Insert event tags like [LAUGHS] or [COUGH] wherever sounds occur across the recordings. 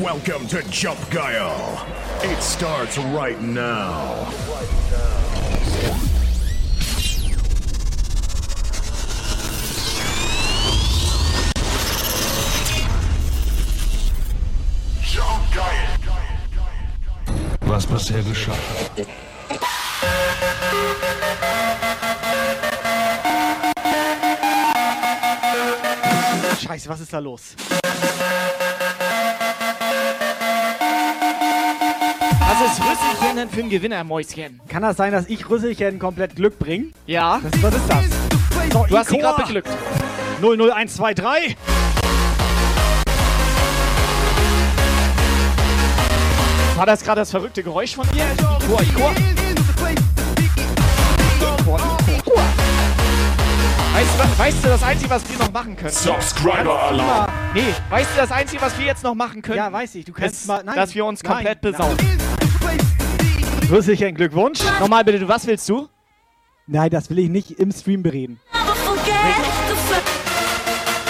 Welcome to Jump Guile. It starts right now. Jump Guile. Was bisher geschah. Scheiße, was ist da los? Was ist Rüsselchen denn für ein Gewinner, Mäuschen? Kann das sein, dass ich Rüsselchen komplett Glück bringe? Ja. Das, was ist das? So, Du hast sie Ikor. gerade beglückt. 00123. War das gerade das verrückte Geräusch von dir? Chor, Chor. Weißt du, weißt du, das Einzige, was wir noch machen können? Subscriber Alarm. Nee, weißt du, das Einzige, was wir jetzt noch machen können? Ja, weiß ich. Du kannst ist, mal. Nein, dass wir uns nein, komplett nein. besaufen. Rüsselchen, Glückwunsch. Nochmal bitte, du, was willst du? Nein, das will ich nicht im Stream bereden.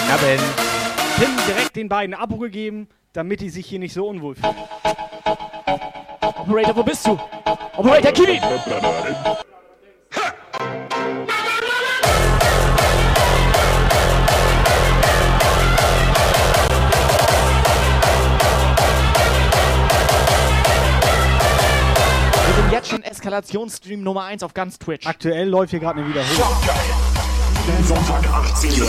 Ja, Ben. Tim direkt den beiden ein Abo gegeben, damit die sich hier nicht so unwohl fühlen. Operator, wo bist du? Operator, Kiwi! Jetzt schon Eskalationsstream Nummer 1 auf ganz Twitch. Aktuell läuft hier gerade eine Wiederholung. Sonntag 18 Uhr.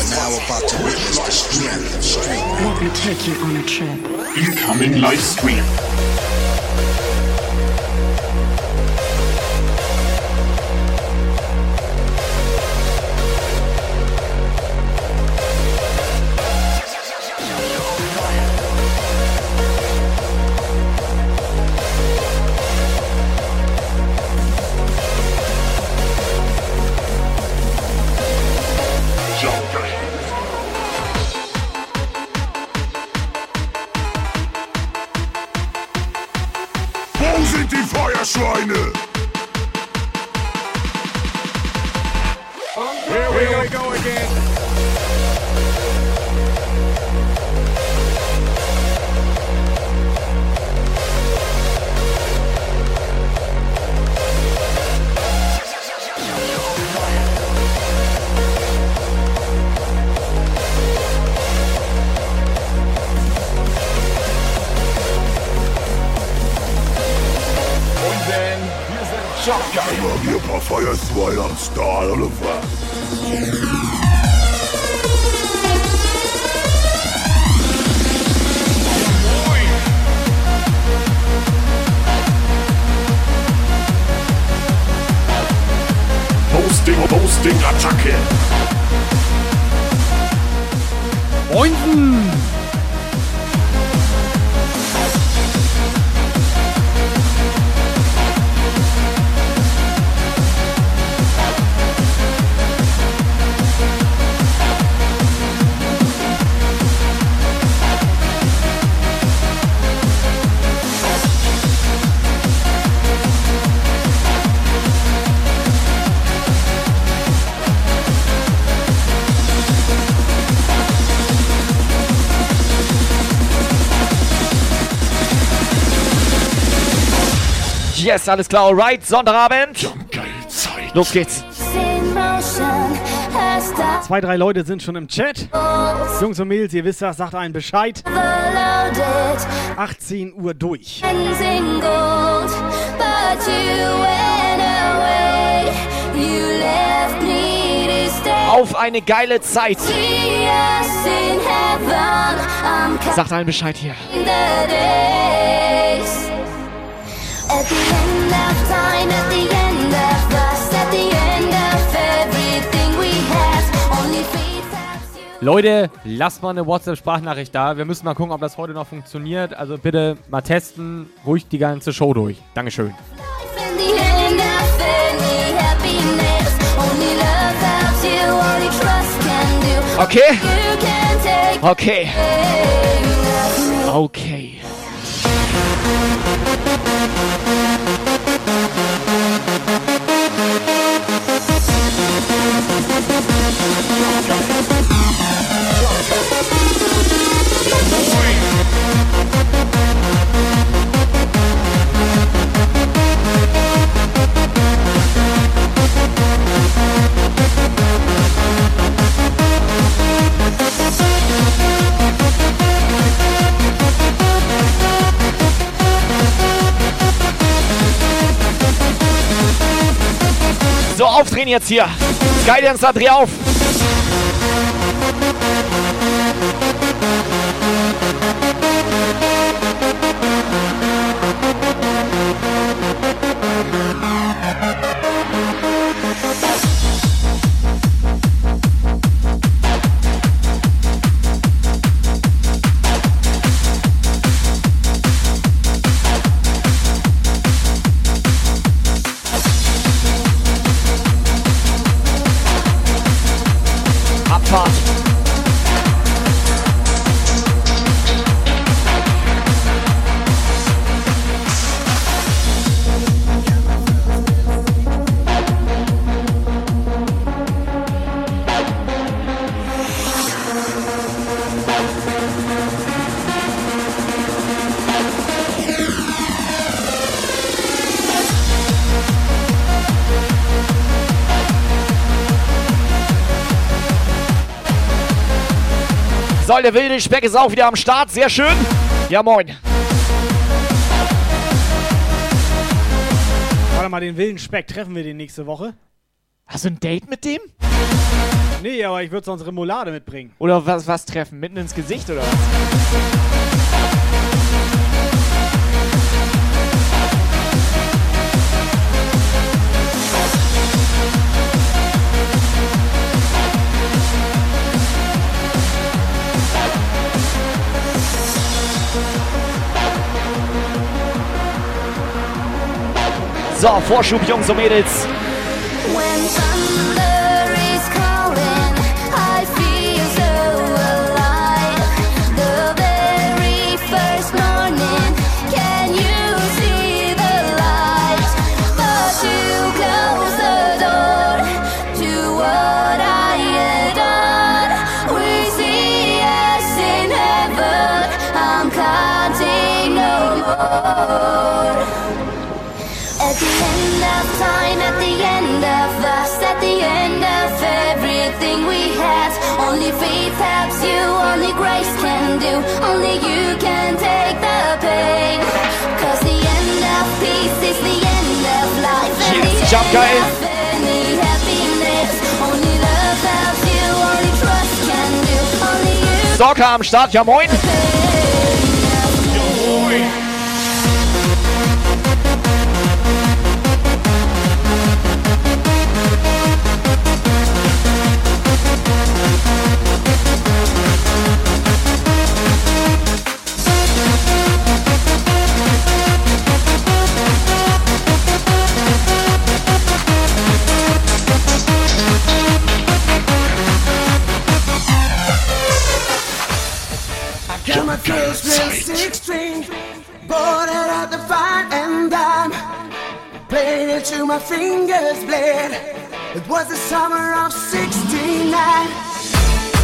Me take you on a trip. Incoming Livestream. Jump Yes, alles klar, alright, Sonntagabend. Jump Guile Zeit. Los geht's. Zwei, drei Leute sind schon im Chat. Jungs und Mädels, ihr wisst das, sagt einen Bescheid. 18 Uhr durch. Auf eine geile Zeit. Sagt allen Bescheid hier. Leute, lasst mal eine WhatsApp-Sprachnachricht da. Wir müssen mal gucken, ob das heute noch funktioniert. Also bitte mal testen, ruhig die ganze Show durch. Dankeschön. In the end So, aufdrehen jetzt hier. Skydance da dreh auf. Der wilde Speck ist auch wieder am Start. Sehr schön. Ja, moin. Warte mal, den wilden Speck treffen wir den nächste Woche. Hast du ein Date mit dem? Nee, aber ich würde sonst Remoulade mitbringen. Oder was, was treffen? Mitten ins Gesicht oder was? So, Vorschub, Jungs und Mädels. When the end of time, at the end of us, at the end of everything we had, only faith helps you, only grace can do, only you can take the pain. Cause the end of peace is the end of life, and Yes, the guys. any happiness. Only love helps you, only trust can do, only you Stalker am Start. Ja, moin. Till my fingers bled. It was the summer of 69.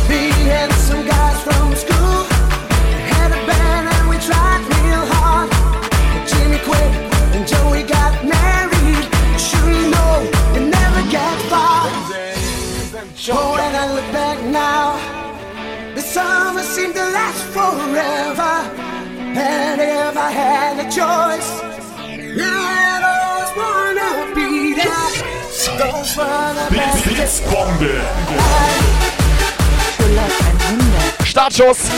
Me and some guys from school had a band and we tried real hard. Jimmy quit and Joey got married. Sure you know we never get far. Oh, when I look back now. The summer seemed to last forever. And if I had a choice, I'd Blitzbombe. Startschuss.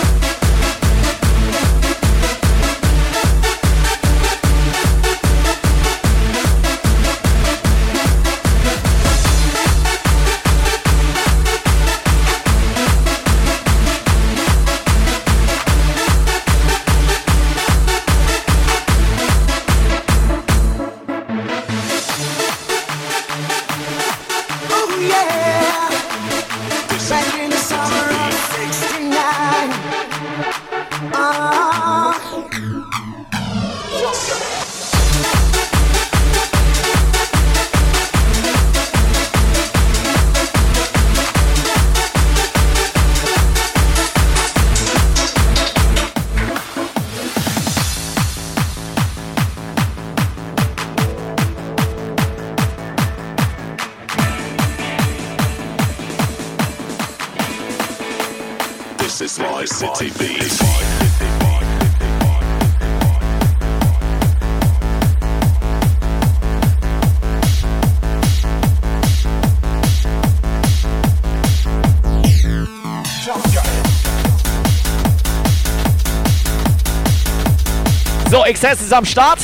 Excess ist am Start.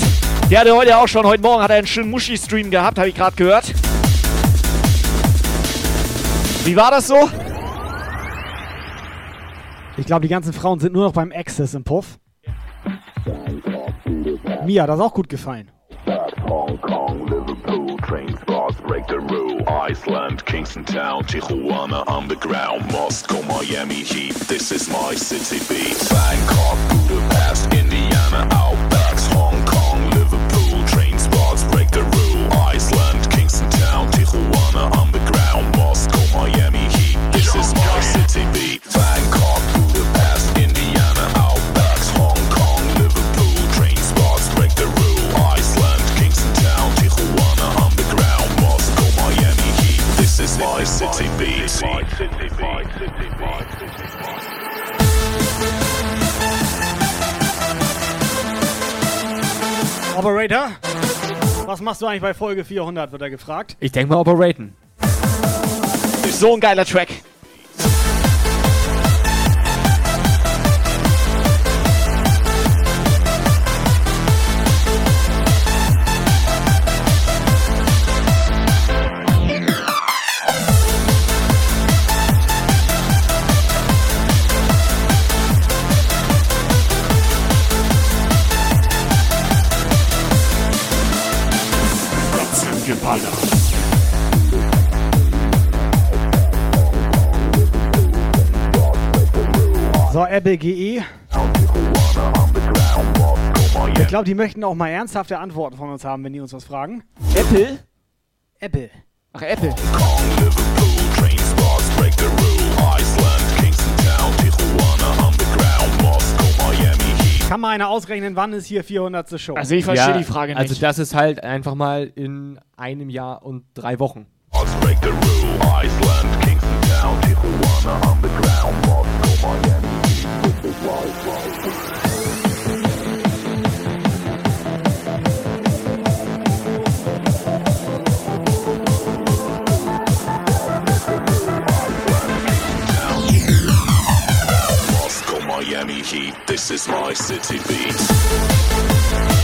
Der hatte heute auch schon, heute Morgen hat er einen schönen Muschi-Stream gehabt, habe ich gerade gehört. Wie war das so? Ich glaube, die ganzen Frauen sind nur noch beim Access im Puff. Mir hat das auch gut gefallen. Hong Kong, Liverpool, train spots break the rule. Iceland, Kingston Town, Tijuana underground, Moscow, Miami Heat. This is my city beat. Bangkok, Budapest, eigentlich bei Folge 400, wird er gefragt. Ich denke mal operaten. So ein geiler Track. So, Apple GE. Ich glaube, die möchten auch mal ernsthafte Antworten von uns haben, wenn die uns was fragen. Apple? Apple. Ach, Apple. Kann mal einer ausrechnen, wann ist hier 400. Show? Also ich verstehe die Frage nicht. Also das ist halt einfach mal in einem Jahr und drei Wochen. Spots break the rule. Iceland, Kingston Town, Tijuana underground, Moscow, Miami Miami Heat. This is my city beat.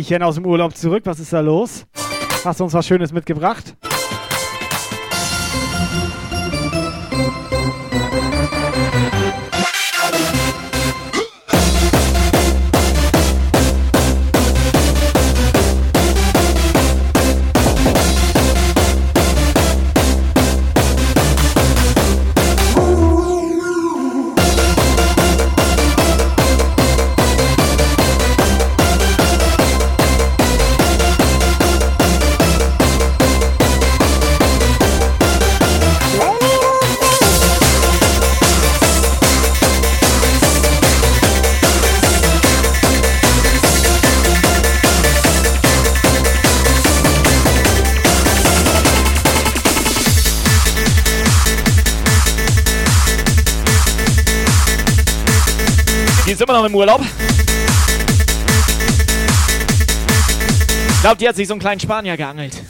Mellchen aus dem Urlaub zurück, was ist da los? Hast du uns was Schönes mitgebracht? Immer noch im Urlaub. Ich glaube, die hat sich so einen kleinen Spanier geangelt.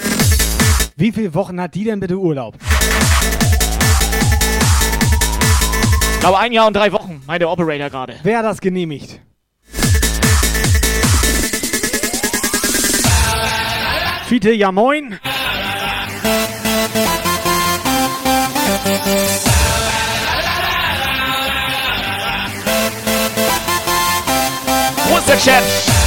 Wie viele Wochen hat die denn bitte Urlaub? Ich glaube, ein Jahr und drei Wochen, meint der Operator gerade. Wer hat das genehmigt? Fiete, ja moin. the chips.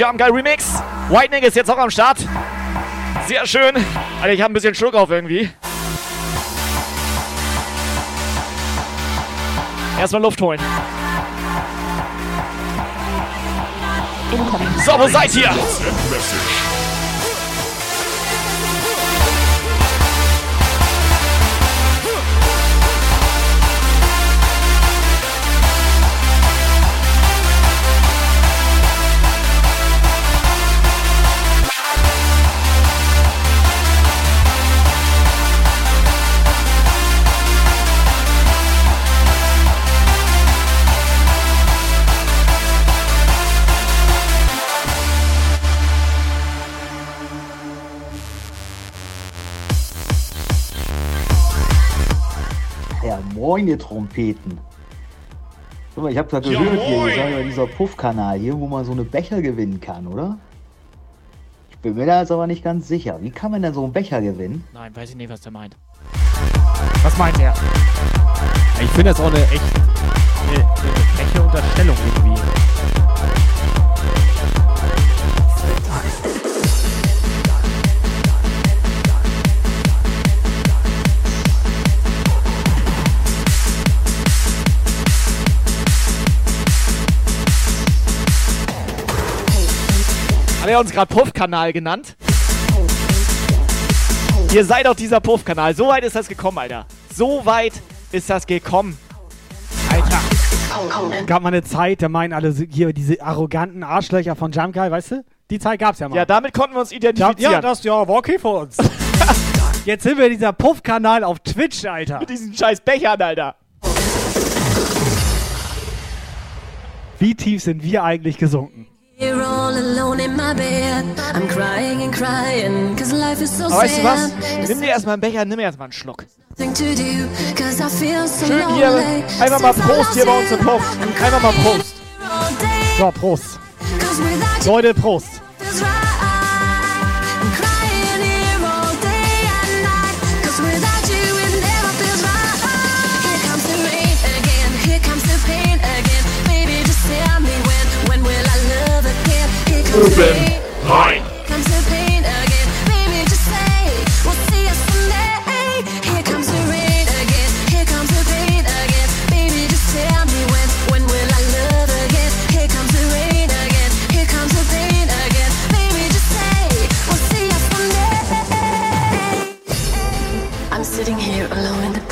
Jump Guy Remix. Whitening ist jetzt auch am Start. Sehr schön. Alter, ich habe ein bisschen Schluck auf irgendwie. Erstmal Luft holen. So, wo seid ihr? Ja, moin, ihr Trompeten. Guck mal, ich hab grad gehört hier, ihr seid ja dieser Puffkanal hier, wo man so eine Becher gewinnen kann, oder? Ich bin mir da jetzt aber nicht ganz sicher. Wie kann man denn so einen Becher gewinnen? Nein, weiß ich nicht, was der meint. Was meint er? Ich finde das auch eine echt eine, eine freche Unterstellung irgendwie. Hat er uns gerade Puff-Kanal genannt. Ihr seid auf dieser Puff-Kanal. So weit ist das gekommen, Alter. So weit ist das gekommen. Alter. Gab mal eine Zeit, da meinen alle hier diese arroganten Arschlöcher von Jamkai, weißt du? Die Zeit gab's ja mal. Ja, damit konnten wir uns identifizieren. ja, das ja, war okay für uns. [LAUGHS] Jetzt sind wir dieser Puff-Kanal auf Twitch, Alter. Mit diesen scheiß Bechern, Alter. Wie tief sind wir eigentlich gesunken? Aber weißt du was? Nimm dir erstmal einen Becher, nimm mir erstmal einen Schluck. Schön hier, einfach mal Prost hier bei uns im Puff. Einfach mal Prost. So, Prost. Leute, Prost.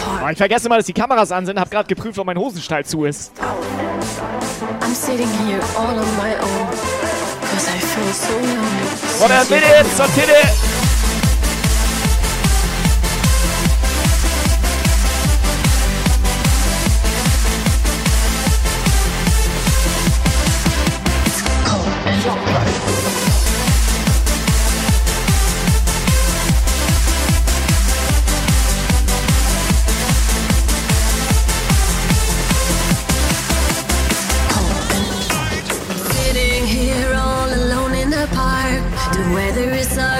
Aber park. ich vergesse mal, dass die Kameras an sind. Hab gerade geprüft, ob mein Hosenstall zu ist. I'm sitting here all on my own. i feel so nice What a minute did it!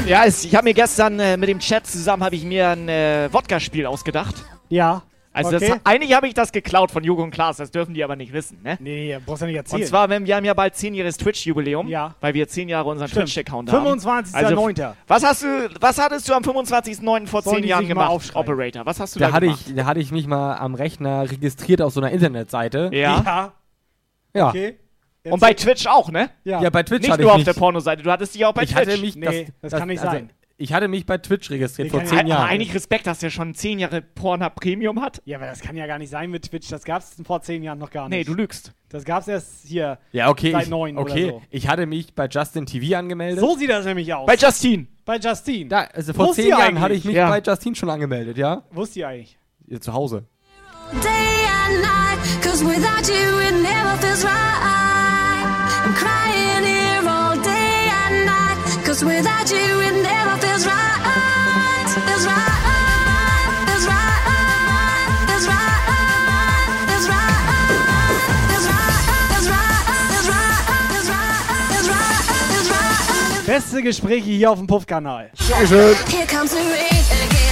Ja, es, ich habe mir gestern äh, mit dem Chat zusammen habe ich mir ein äh, Wodka-Spiel ausgedacht. Ja. Also okay. das, eigentlich habe ich das geklaut von Joko und Klaas, das dürfen die aber nicht wissen, ne? nee, brauchst du nicht erzählen. Und zwar, wenn wir haben ja bald 10-jähriges Twitch-Jubiläum, Ja. weil wir 10 Jahre unseren. Twitch-Account haben. 25.09. Also, was hast du, was hattest du am 25.09. vor Sollen 10 die Jahren gemacht? Operator? Was hast du Da da hatte, gemacht? ich, da hatte ich mich mal am Rechner registriert auf so einer Internetseite. ja. ja. Ja. Okay. Und bei Twitch auch, ne? ja. Ja, bei Twitch Nicht hatte nur ich auf mich, der Pornoseite, du hattest dich auch bei ich Twitch. hatte mich, Nee, das kann nicht sein. Ich hatte mich bei Twitch registriert vor zehn Aber Jahren. eigentlich Respekt, dass der schon 10 Jahre Pornhub Premium hat. Ja, aber das kann ja gar nicht sein mit Twitch. Das gab's vor zehn Jahren noch gar nicht. Nee, du lügst. Das gab's erst hier. ja, okay. Seit ich, neun oder okay. so. Ich hatte mich bei Justin TV angemeldet. So sieht das nämlich aus. Bei Justine. Bei Justine. Da, also vor Wusste zehn ihr Jahren hatte ich mich Ja. bei Justin schon angemeldet, ja? Wusste ihr eigentlich? Hier zu Hause. day and night. Cause without you, it never feels right. Cause without you, it never feels right. Feels right. Feels right. Feels right. Feels right. Feels right. Feels right. Feels right. Feels right. Feels right. Feels right. Beste Gespräche hier auf dem Puff-Kanal. Here comes the rain again.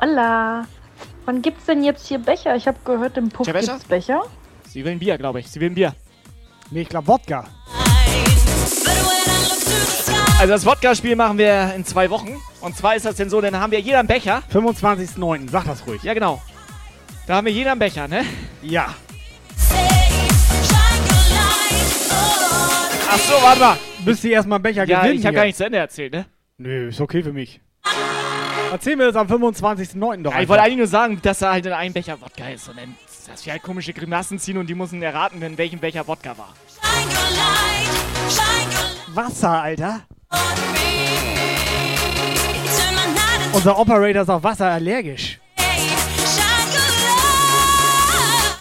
Hola. Wann gibt's denn jetzt hier Becher? Ich habe gehört, im Puff Becher? gibt's Becher. Sie will ein Bier, glaube ich. Sie will ein Bier. Nee, ich glaube Wodka. Also das Wodka-Spiel machen wir in zwei Wochen. Und zwar ist das denn so, dann haben wir jeder einen Becher. 25.09. Sag das ruhig. Ja, genau. Da haben wir jeder einen Becher, ne? Ja. Ach so, warte mal. Müsst ihr erstmal einen Becher Ja, gewinnen. ich habe gar nicht zu Ende erzählt, ne? Nö, ist okay für mich. Erzähl mir das am 25.09. doch Ja, ich wollte eigentlich nur sagen, dass da halt in einem Becher Wodka ist. Und dann dass wir halt komische Grimassen ziehen und die müssen erraten, in welchem welcher Wodka war. Wasser, Alter. Unser Operator ist auf Wasser allergisch.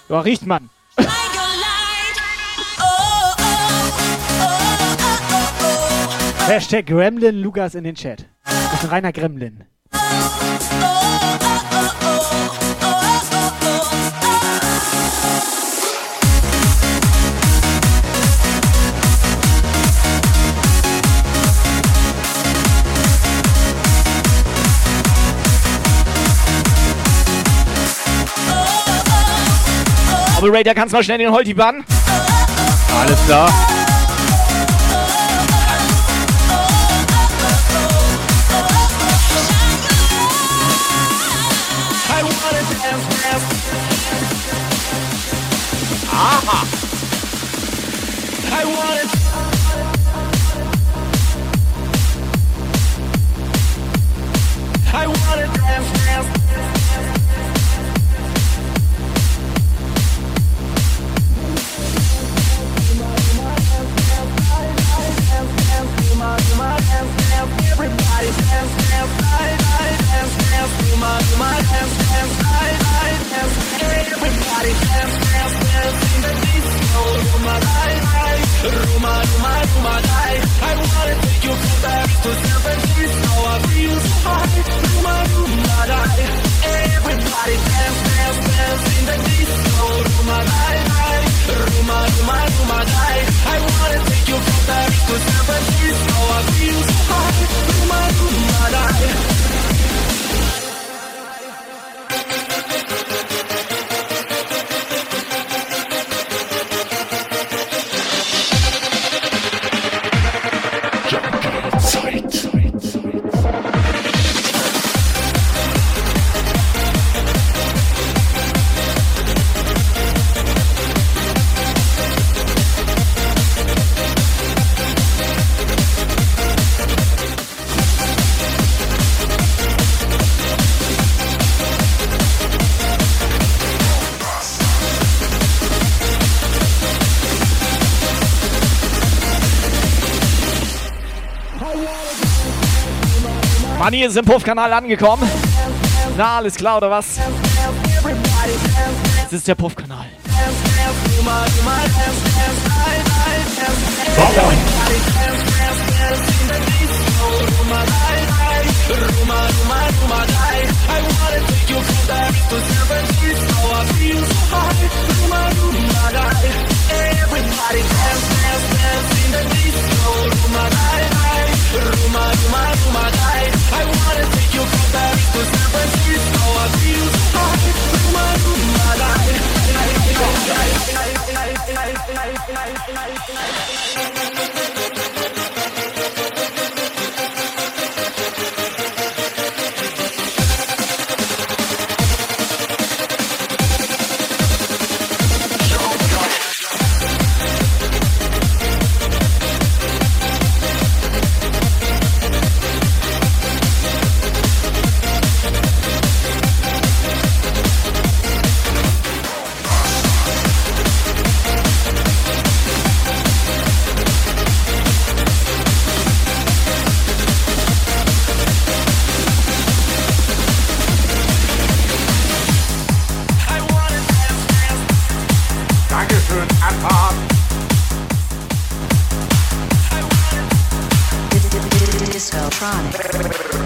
Ja, riecht man. Hashtag Gremlin Lukas in den Chat. Ist ein reiner Gremlin. Operator, kannst mal schnell den Holti bannen? Alles klar. Aha. I want. I wanna dance, dance. Dance, dance, dance, dance, do my, do my dance, dance, I, I dance. Everybody dance, dance, dance in the disco. Ruma, I, I, Ruma, Ruma, I. I wanna take you Paris to San Francisco. I feel so high. Ruma, Ruma, I. Everybody dance, dance, dance in the disco. Ruma, I, I, Ruma, Ruma, I. I wanna take you Paris to San Francisco. I feel so high. Ruma, Ruma, I. Manni ist im Puffkanal angekommen. Na, alles klar, oder was? Das ist der Puffkanal. Everybody dance, dance, dance in the disco. Ruma, I. I wanna Dankeschön,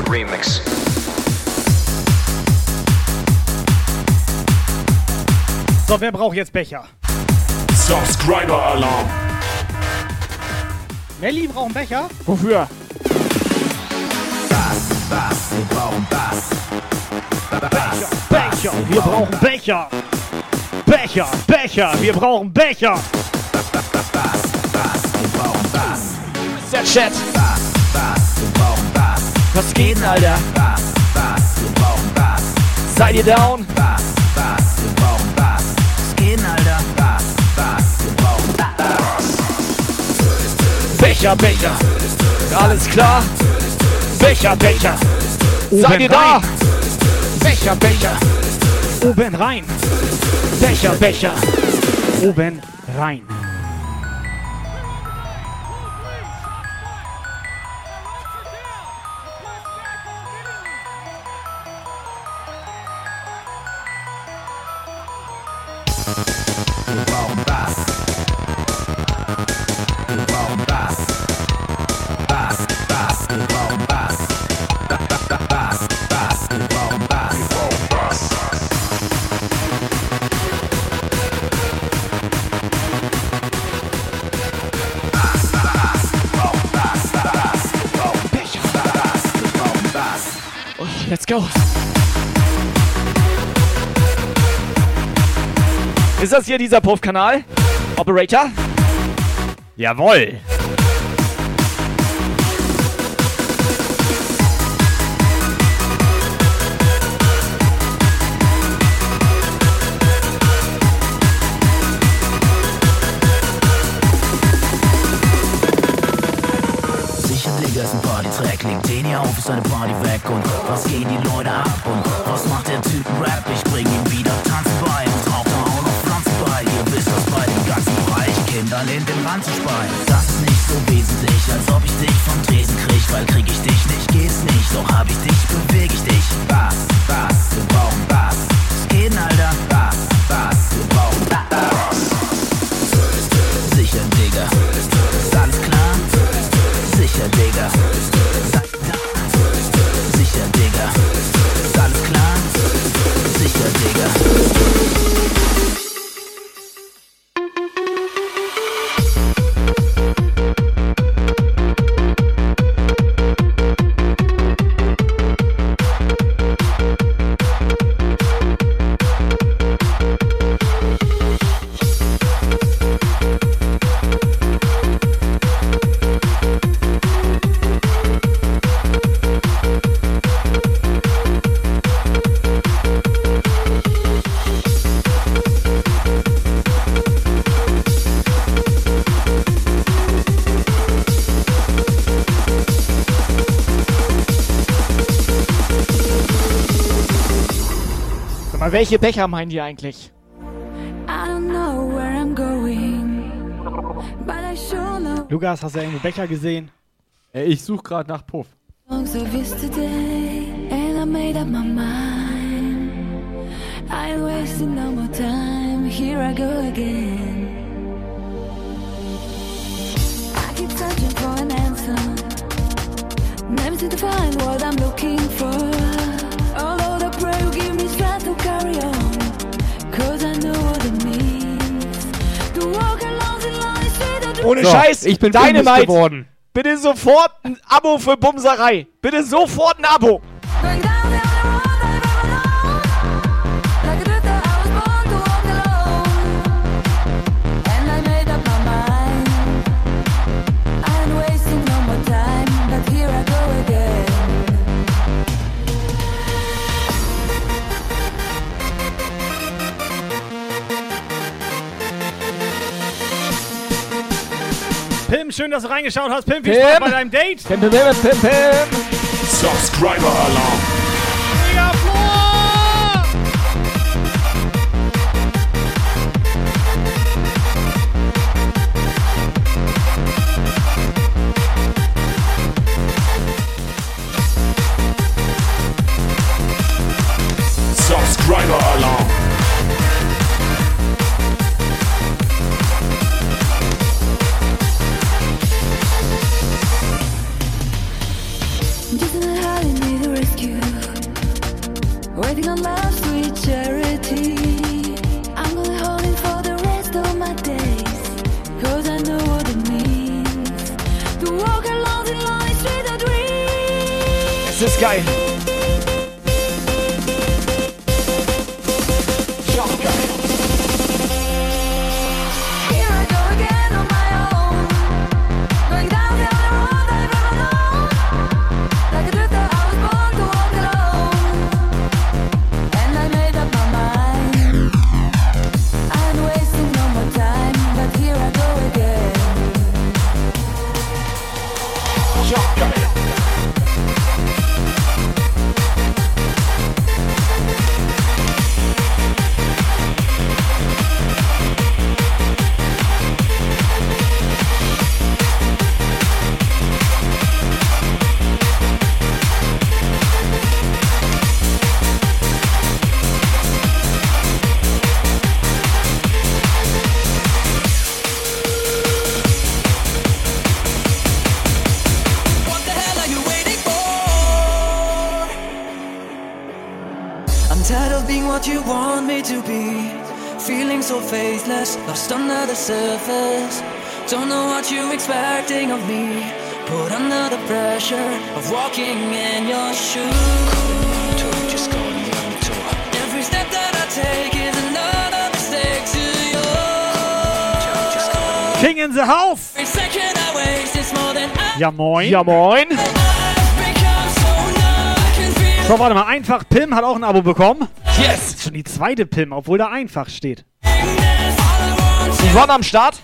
Remix. So, wer braucht jetzt Becher? Subscriber Alarm. Melli braucht einen Becher? Wofür? wir brauchen Bass. Becher, wir brauchen Becher. Becher, Becher, wir brauchen Becher. Der Chat. Was geht denn, Alter? Seid ihr down? Becher, Becher. Alles klar? Becher, Becher. Seid ihr da? Becher, Becher. Oben rein. Becher, Becher. Oben rein. Wir brauchen Bass. Wir brauchen Bass. Bass, Bass, wir brauchen Bass. Ba- ba- ba- Bass, Bass, wir brauchen Bass. Wir brauchen Bass. Bass, Bass, wir brauchen Bass. Bass, wir brauchen Bass, wir brauchen Bass. Let's go. Ist das hier dieser Puff-Kanal? Operator? Jawoll. Legt den hier auf, ist eine Party weg. Und was gehen die Leute ab? Und was macht der Typ Rap? Ich bring ihm Rand zu speien. Das ist nicht so wesentlich, als ob ich dich vom Tresen krieg. Weil krieg ich dich nicht, geht's nicht. Doch hab ich dich, beweg ich dich. Bass, Bass, wir brauchen Bass. Was geht Alter? Bass, Bass, wir brauchen Bass. Sicher, Digga. Alles klar? Sicher, Digga. Welche Becher meinen die eigentlich? Going, Lukas, hast du irgendwo Becher gesehen? Ey, ich suche gerade nach Puff. songs of yesterday, and I made up my mind. I ain't wasting no more time. Here I go again. I keep searching for an answer. Never seem to find what I'm looking for. Ohne So, Scheiß, ich bin Dynamite. geworden. Bitte sofort ein Abo für Bumserei. Bitte sofort ein Abo. Pim, schön, dass du reingeschaut hast. Pim, viel Pim. Spaß bei deinem Date. Pim, pim, pim, pim, pim. Subscriber Alarm. Faithless, lost under the surface. Don't know what you're expecting of me. Put under the pressure of walking in your shoes. Every step that I take is another mistake to yours. King in the house. Ja, moin. Ja, moin. So, warte mal. Einfach Pim hat auch ein Abo bekommen. Yes. Schon die zweite Pim, obwohl da einfach steht. Yvonne am Start.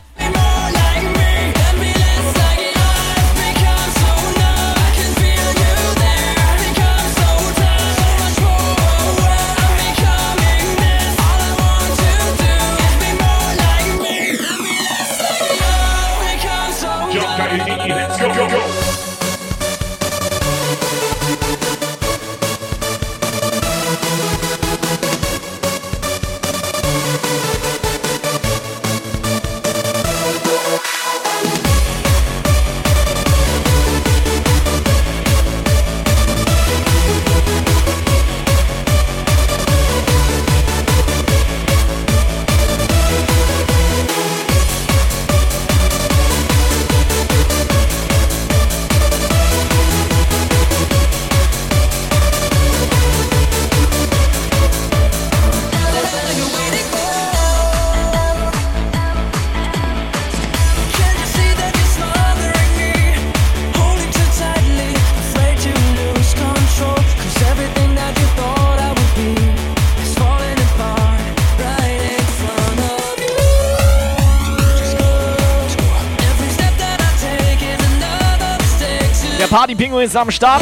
Ist am Start.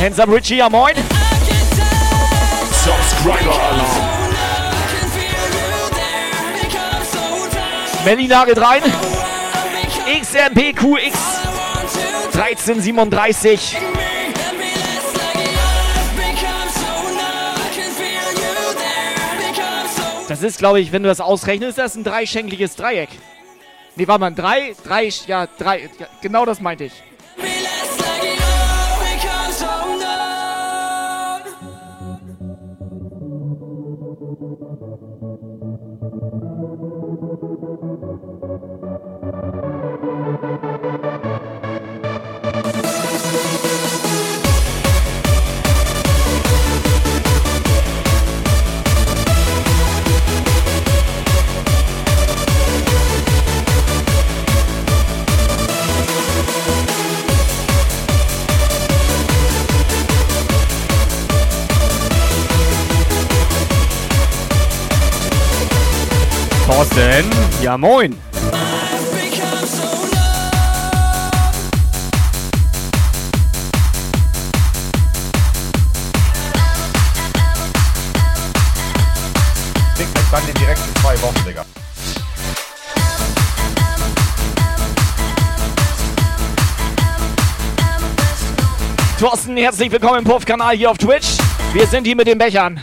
Hands up Richie, ja moin. Subscriber. Melly nagelt rein. XMPQX 1337. Das ist, glaube ich, wenn du das ausrechnest, das ist ein dreischenkliges Dreieck. Nee, warte mal, drei, drei, ja, drei, ja, genau das meinte ich. Ja moin. Ich kann den direkt in zwei Wochen, Digga. Thorsten, herzlich willkommen im Puff-Kanal hier auf Twitch. Wir sind hier mit den Bechern.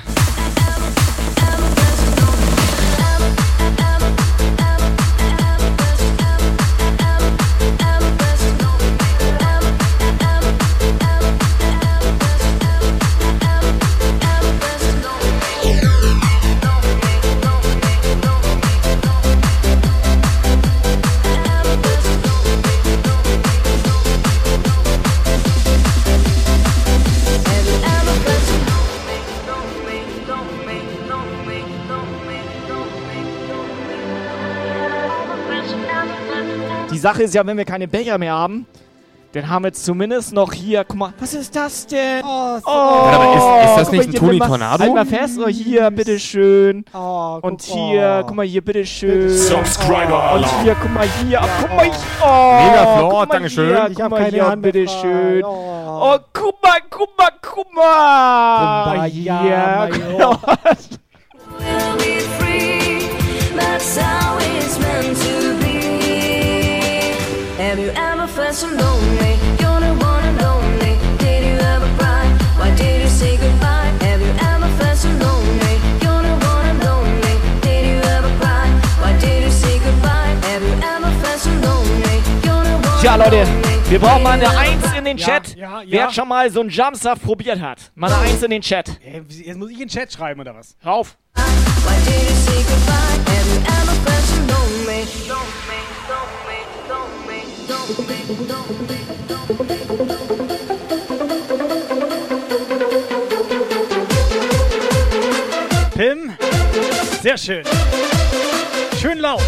Sache ist ja, wenn wir keine Becher mehr haben, dann haben wir zumindest noch hier, guck mal, was ist das denn? Oh, so- Warte mal, ist- ist das nicht mal, ein Toni Tornado? Halt mal fest, oh, hier, bitteschön. Oh, Und hier, guck mal hier, bitteschön. Subscriber Und Alarm. hier, guck mal hier, ach, guck mal hier. Oh, Mega mal Dankeschön. Hier, Ich guck hab mal keine hier, Hand bitteschön. frei. Oh, guck mal, guck mal, guck mal. Kumbaya, Hier, mein. [LAUGHS] We'll be free. That's how and Leute. Wir brauchen mal eine Eins in den Ja, Chat. ja, ja. Wer schon mal so einen Jumpstuff probiert hat. Mal eine Eins in den Chat. Ey, Jetzt muss ich in den Chat schreiben, oder was? Hör auf. Pim, sehr schön. Schön laut.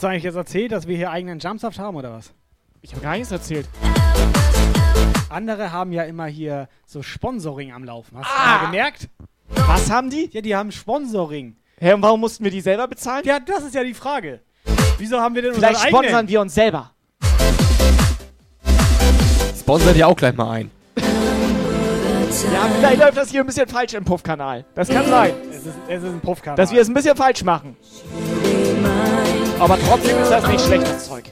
Hast du eigentlich jetzt erzählt, dass wir hier eigenen Jumpsaft haben, oder was? Ich habe gar nichts erzählt. Andere haben ja immer hier so Sponsoring am Laufen. Hast Ah! du mal gemerkt? Was haben die? Ja, die haben Sponsoring. Hä, und warum mussten wir die selber bezahlen? Ja, das ist ja die Frage. Wieso haben wir denn Vielleicht unseren sponsern eigenen? wir uns selber. Sponsert ihr auch gleich mal ein. Ja, vielleicht läuft das hier ein bisschen falsch im Puff-Kanal. Das kann sein. Es ist, es ist ein Puffkanal. Dass wir es ein bisschen falsch machen. Aber trotzdem ist das nicht schlechtes Zeug.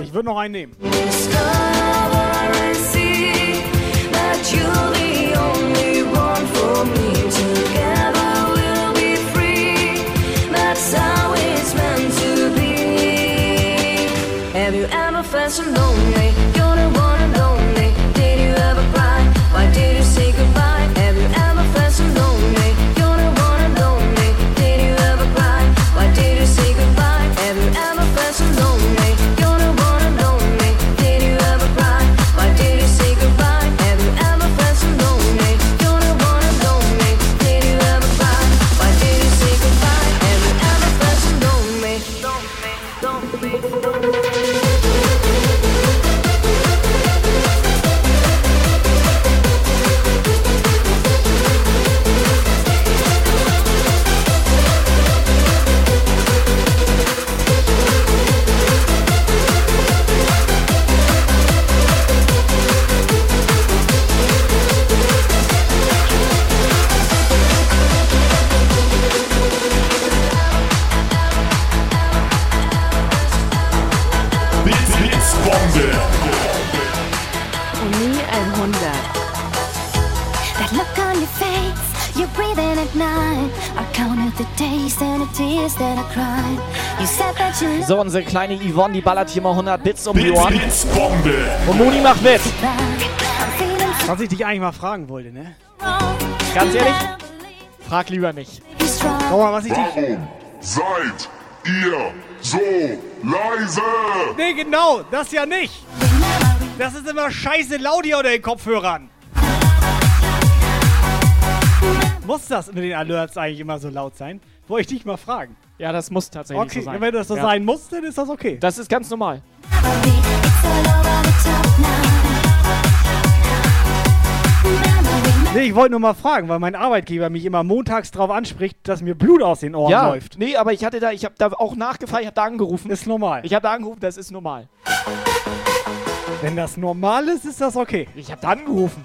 Ich würde noch einen nehmen. So, unsere kleine Yvonne, die ballert hier mal 100 Bits um die Ohren. Und Moni macht mit. Was ich dich eigentlich mal fragen wollte, ne? Ganz ehrlich, frag lieber nicht. Schau mal, was ich dich... Warum seid ihr so leise? Nee, genau, das ja nicht. Das ist immer scheiße laut hier unter den Kopfhörern. Muss das mit den Alerts eigentlich immer so laut sein? Wollte ich dich mal fragen. Ja, das muss tatsächlich Okay, so sein. wenn das so Ja. sein muss, dann ist das okay. Das ist ganz normal. Nee, ich wollte nur mal fragen, weil mein Arbeitgeber mich immer montags drauf anspricht, dass mir Blut aus den Ohren ja, läuft. nee, aber ich hatte da, ich habe da auch nachgefragt, ich habe da angerufen. Ist normal. Ich habe da angerufen, das ist normal. Wenn das normal ist, ist das okay. Ich habe da angerufen.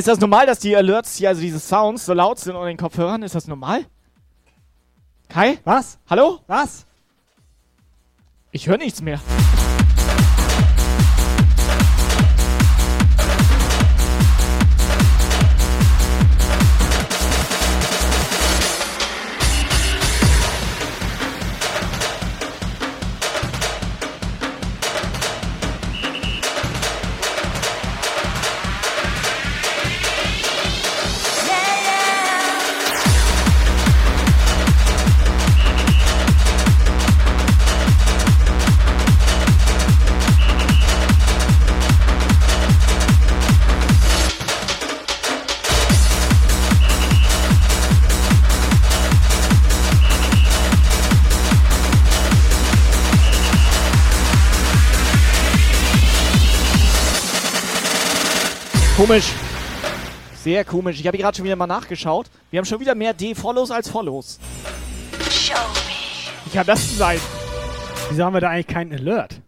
Ist das normal, dass die Alerts hier, also diese Sounds, so laut sind unter den Kopfhörern? Ist das normal? Kai? Was? Hallo? Was? Ich höre nichts mehr. Komisch. Sehr komisch. Ich habe gerade schon wieder mal nachgeschaut. Wir haben schon wieder mehr D-Follows als Follows. Wie kann das denn sein? Wieso haben wir da eigentlich keinen Alert?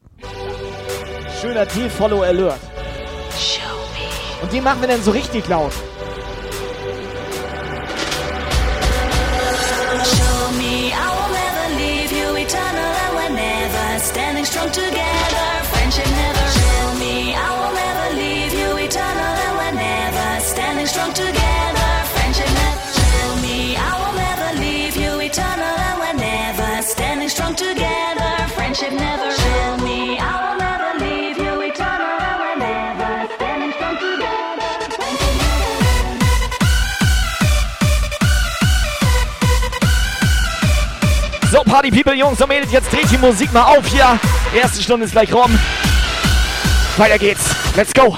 Schöner D-Follow-Alert. Und den machen wir dann so richtig laut. Show me I will never leave you eternal and we're never standing strong together. Friendship never. Party People, Jungs und Mädels, jetzt dreht die Musik mal auf hier. Erste Stunde ist gleich rum. Weiter geht's. Let's go.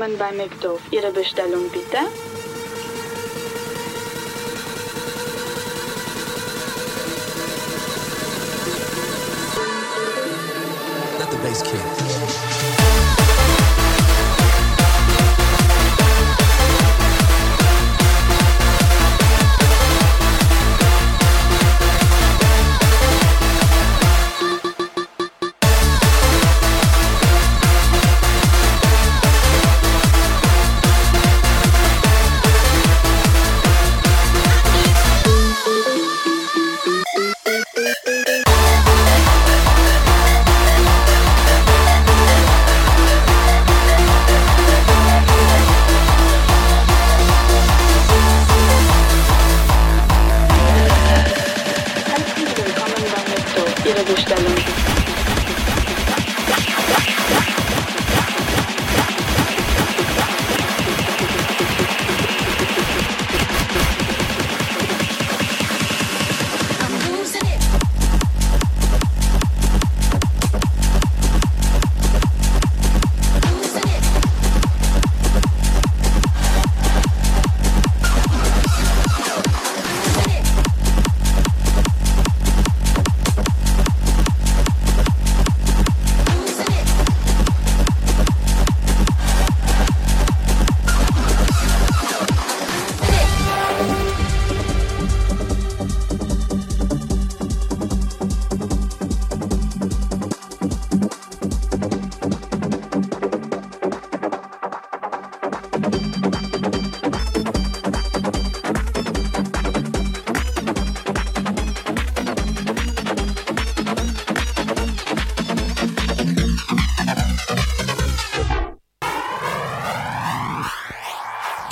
Willkommen bei McDoof. Ihre Bestellung bitte?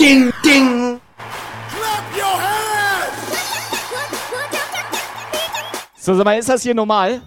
Ding, ding. [LAUGHS] So, sag mal, ist das hier normal?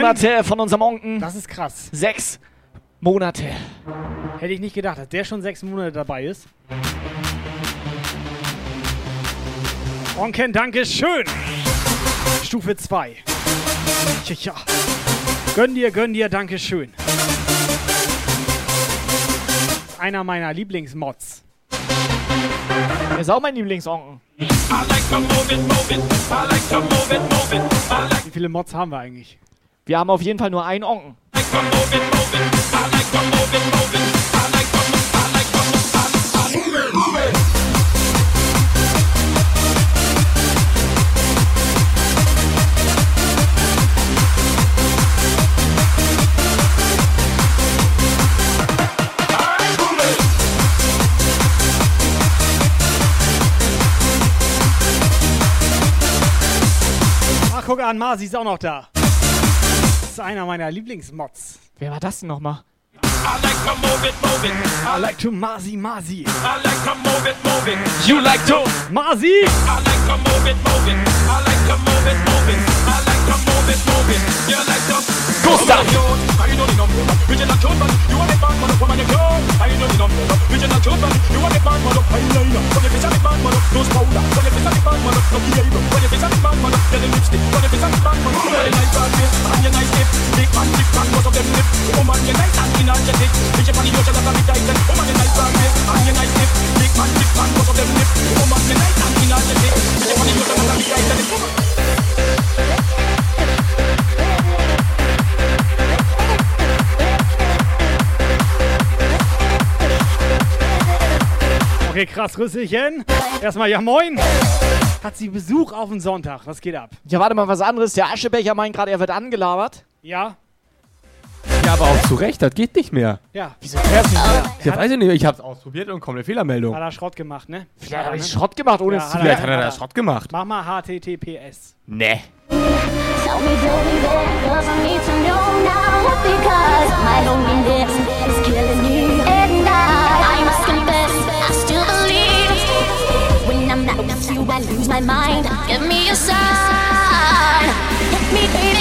Monate von unserem Onken. Das ist krass. Sechs Monate. Hätte ich nicht gedacht, dass der schon sechs Monate dabei ist. Onken, danke schön. Stufe 2. Tja, ja. Gönn dir, gönn dir, danke schön. Einer meiner Lieblingsmods. Er ist auch mein Lieblingsonken. Like like like Wie viele Mods haben wir eigentlich? Wir haben auf jeden Fall nur einen Onken. Ach, guck an, Masi ist auch noch da. Das ist einer meiner Lieblingsmods. Wer war das denn nochmal? I like to move it, move it. I like to Masi Masi. I like to move it, move it. You like to Masi! I like to move it, move it. I like to move it, move it. Costa. Woman, Okay, krass, Rüsselchen. Erstmal, ja moin. Hat sie Besuch auf den Sonntag. Was geht ab? Ja, warte mal, was anderes. Der Aschebecher meint gerade, er wird angelabert. Ja? Ja, aber auch zu Recht, das geht nicht mehr. Ja. Wieso fährst du nicht mehr? Ja, weiß ich nicht, ich hab's ausprobiert und kommt eine Fehlermeldung. Hat er Schrott gemacht, ne? Vielleicht hat er Schrott gemacht, ohne es zu Vielleicht hat er da Schrott gemacht. Mach mal HTTPS. Now Because my loneliness is killing me And I, I must confess, I lose my mind? Give me a sign. Hit me, baby.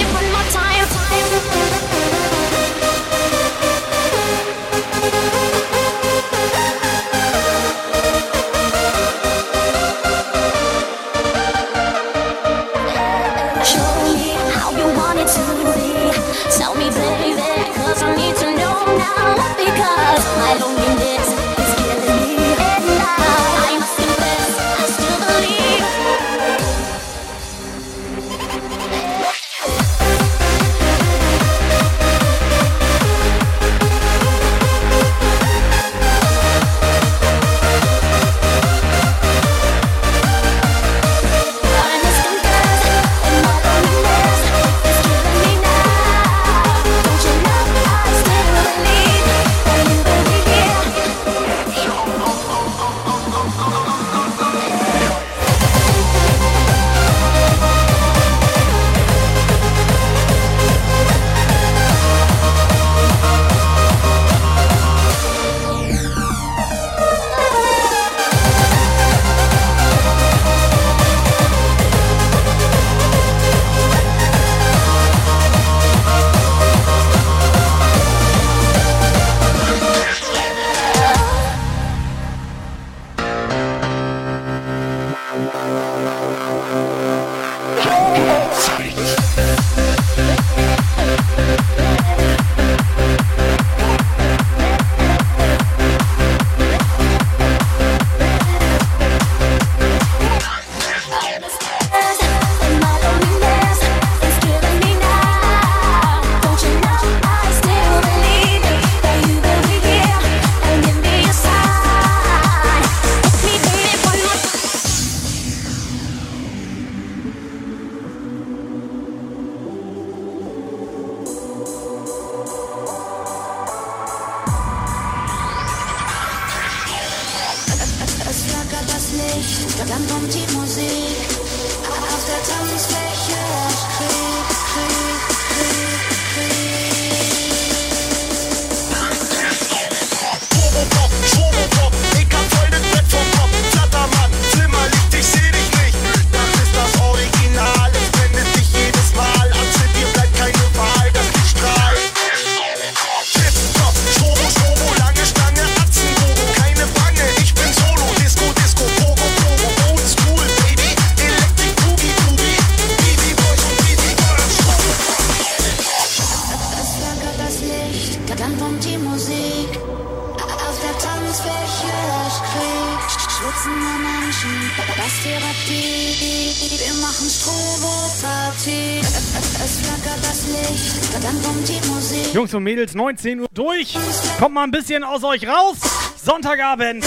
Und Mädels, 19 Uhr durch. Kommt mal ein bisschen aus euch raus. Sonntagabend.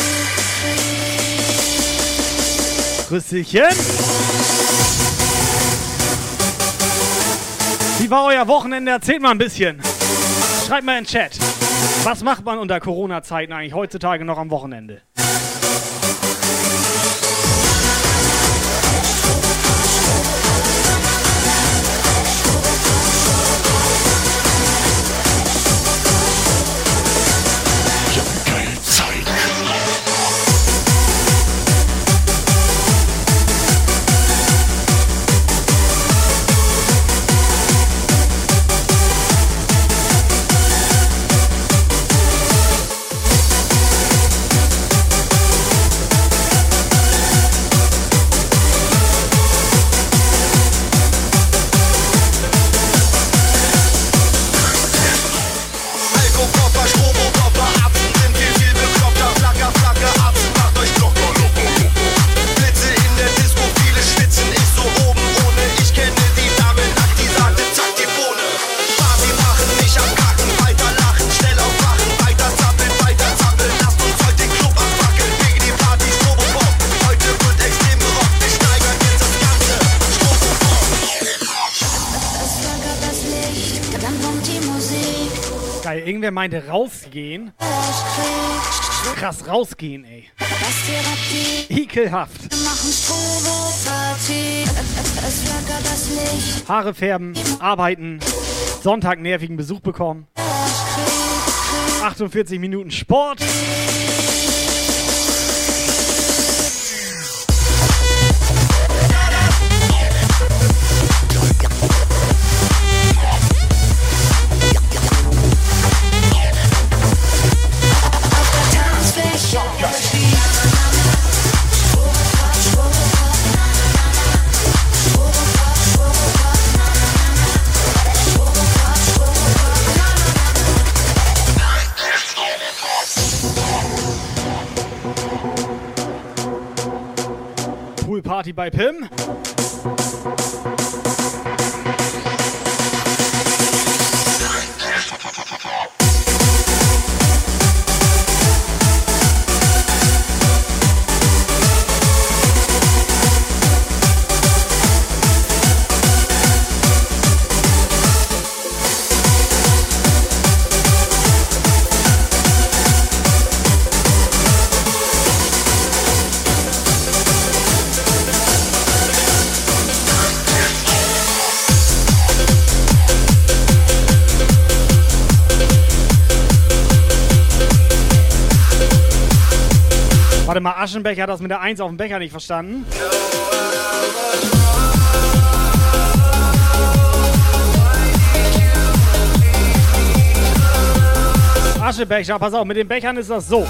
Rüsselchen. Wie war euer Wochenende? Erzählt mal ein bisschen. Schreibt mal in den Chat. Was macht man unter Corona-Zeiten eigentlich heutzutage noch am Wochenende? Meinte rausgehen. Krass, rausgehen, ey. Ekelhaft. Haare färben, arbeiten, Sonntag nervigen Besuch bekommen. 48 Minuten Sport. Poolparty bei Pim. Warte mal, Aschenbecher hat das mit der 1 auf dem Becher nicht verstanden. Aschebecher, pass auf, mit den Bechern ist das so.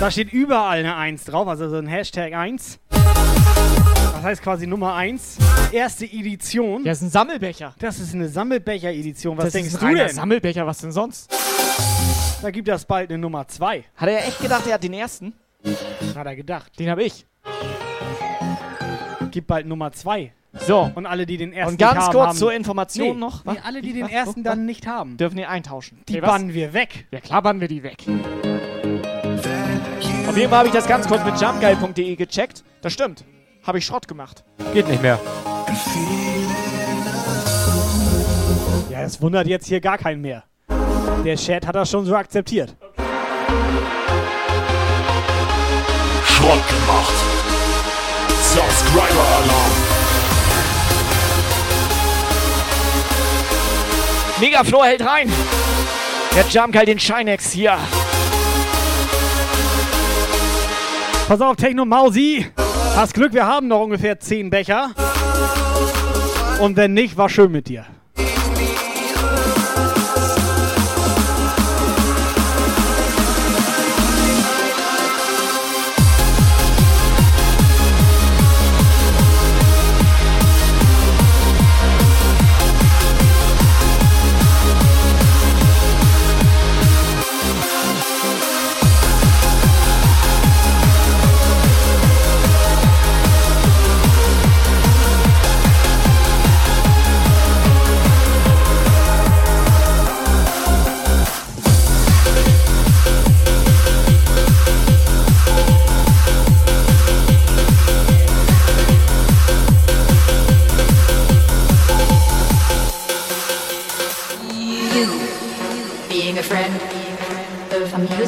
Da steht überall eine 1 drauf, also so ein Hashtag 1. Das heißt quasi Nummer 1. Erste Edition. Das ist ein Sammelbecher. Das ist eine Sammelbecher-Edition. Was das denkst ist du ein denn? Sammelbecher, was denn sonst? Da gibt es bald eine Nummer 2. Hat er echt gedacht, er hat den ersten? Hat er gedacht. Den habe ich. Gibt bald Nummer 2. So. Und alle, die den ersten Und ganz haben, kurz haben zur Information nee, noch. Nee, Was? alle, die Wie? den Was? ersten Was? dann nicht haben, Dürfen die eintauschen. die Okay, was? bannen wir weg. Ja, klar bannen wir die weg. Auf jeden Fall habe ich das ganz kurz mit jumpgeil.de gecheckt. Das stimmt. Habe ich Schrott gemacht. Geht nicht mehr. Ja, das wundert jetzt hier gar keinen mehr. Der Chat hat das schon so akzeptiert. Schrott gemacht. Subscriber Alarm. Megaflor hält rein. Der Jump halt den Shinex hier. Pass auf, Techno Mausi. Hast Glück, wir haben noch ungefähr 10 Becher. Und wenn nicht, war schön mit dir.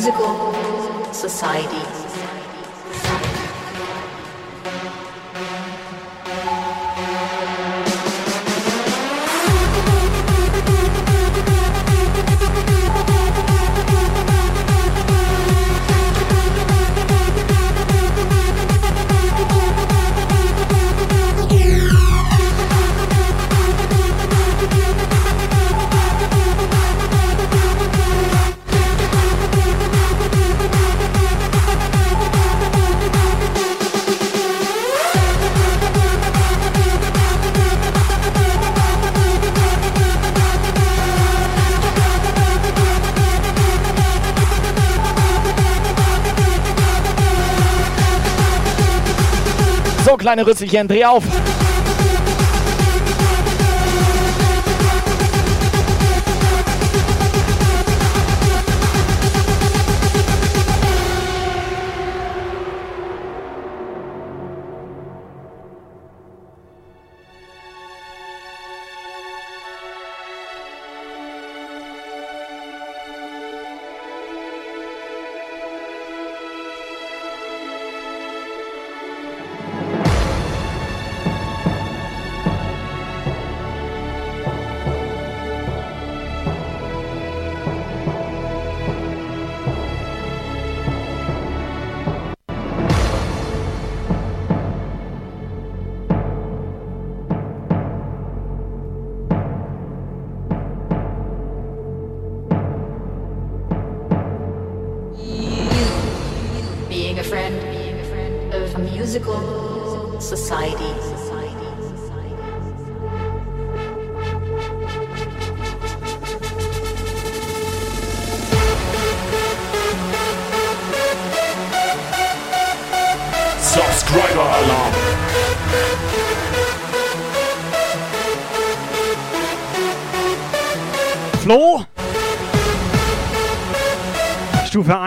Of a musical society. Kleine Rüsselchen, dreh auf.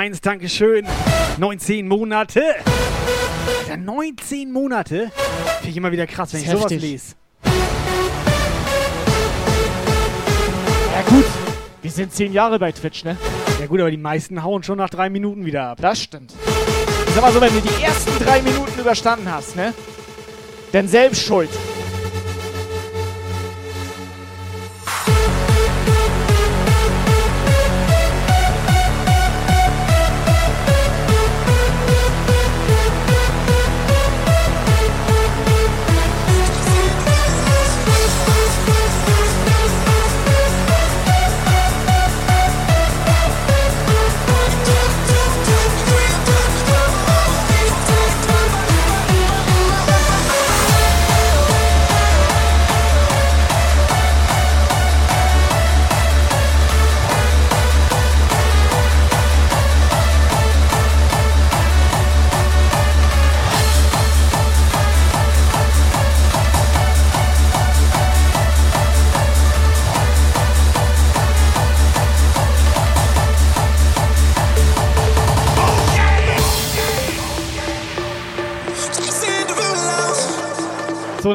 1, Dankeschön. 19 Monate. Ja, 19 Monate? Finde ich immer wieder krass, wenn ich ist sowas heftig. lese. Ja gut, wir sind zehn Jahre bei Twitch, ne? Ja gut, aber die meisten hauen schon nach drei Minuten wieder ab. Das stimmt. Ich sag mal so, wenn du die ersten drei Minuten überstanden hast, ne? Dann selbst schuld.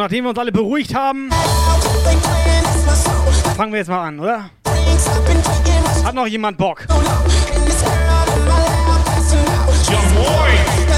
nachdem wir uns alle beruhigt haben, fangen wir jetzt mal an, oder? Hat noch jemand Bock? Ja!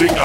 Hosting,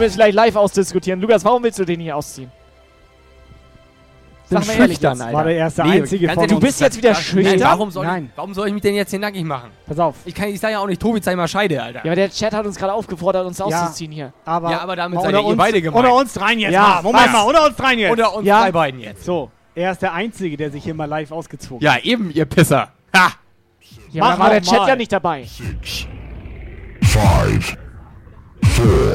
Wenn wir es gleich live ausdiskutieren. Lukas, warum willst du den hier ausziehen? Sag mal ehrlich schüchtern, jetzt. Alter. War der erste Nee, einzige von. Du bist jetzt wieder Nein, schüchtern? warum soll, Nein. Ich, warum soll ich mich denn jetzt hier nackig machen? Pass auf. Ich, kann, ich sage ja auch nicht, Tobi, zeig mal Scheide, Alter. Ja, aber der Chat hat uns gerade aufgefordert, uns Ja. auszuziehen hier. Aber, Ja, aber damit seid ihr uns, beide gemeint. Unter uns dreien jetzt Ja, mal. Moment was? mal, unter uns dreien jetzt. Unter uns Ja. drei beiden jetzt. so, er ist der Einzige, der sich hier mal live ausgezogen Ja, eben, ihr Pisser. Ha! Ja, Mach war der Chat mal. ja nicht dabei. Five, four,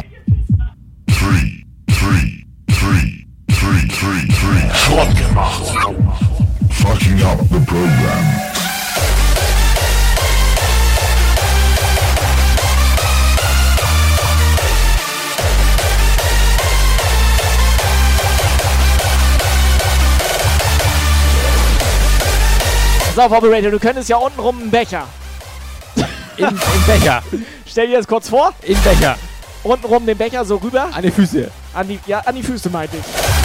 Fucking up the program. So, Operator, du könntest ja unten rum einen Becher. In, Im Becher. Stell dir das kurz vor. Im Becher. Unten rum den Becher so rüber. An die Füße. An die, ja, an die Füße meinte ich.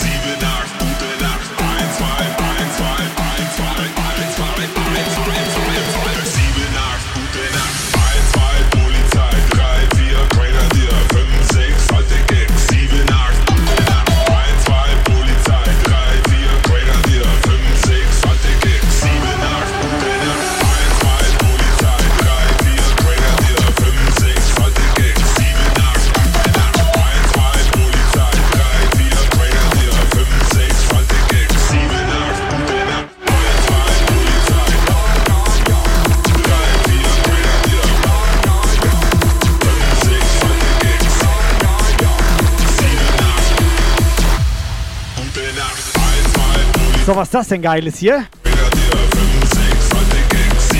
So, was das denn Geiles hier?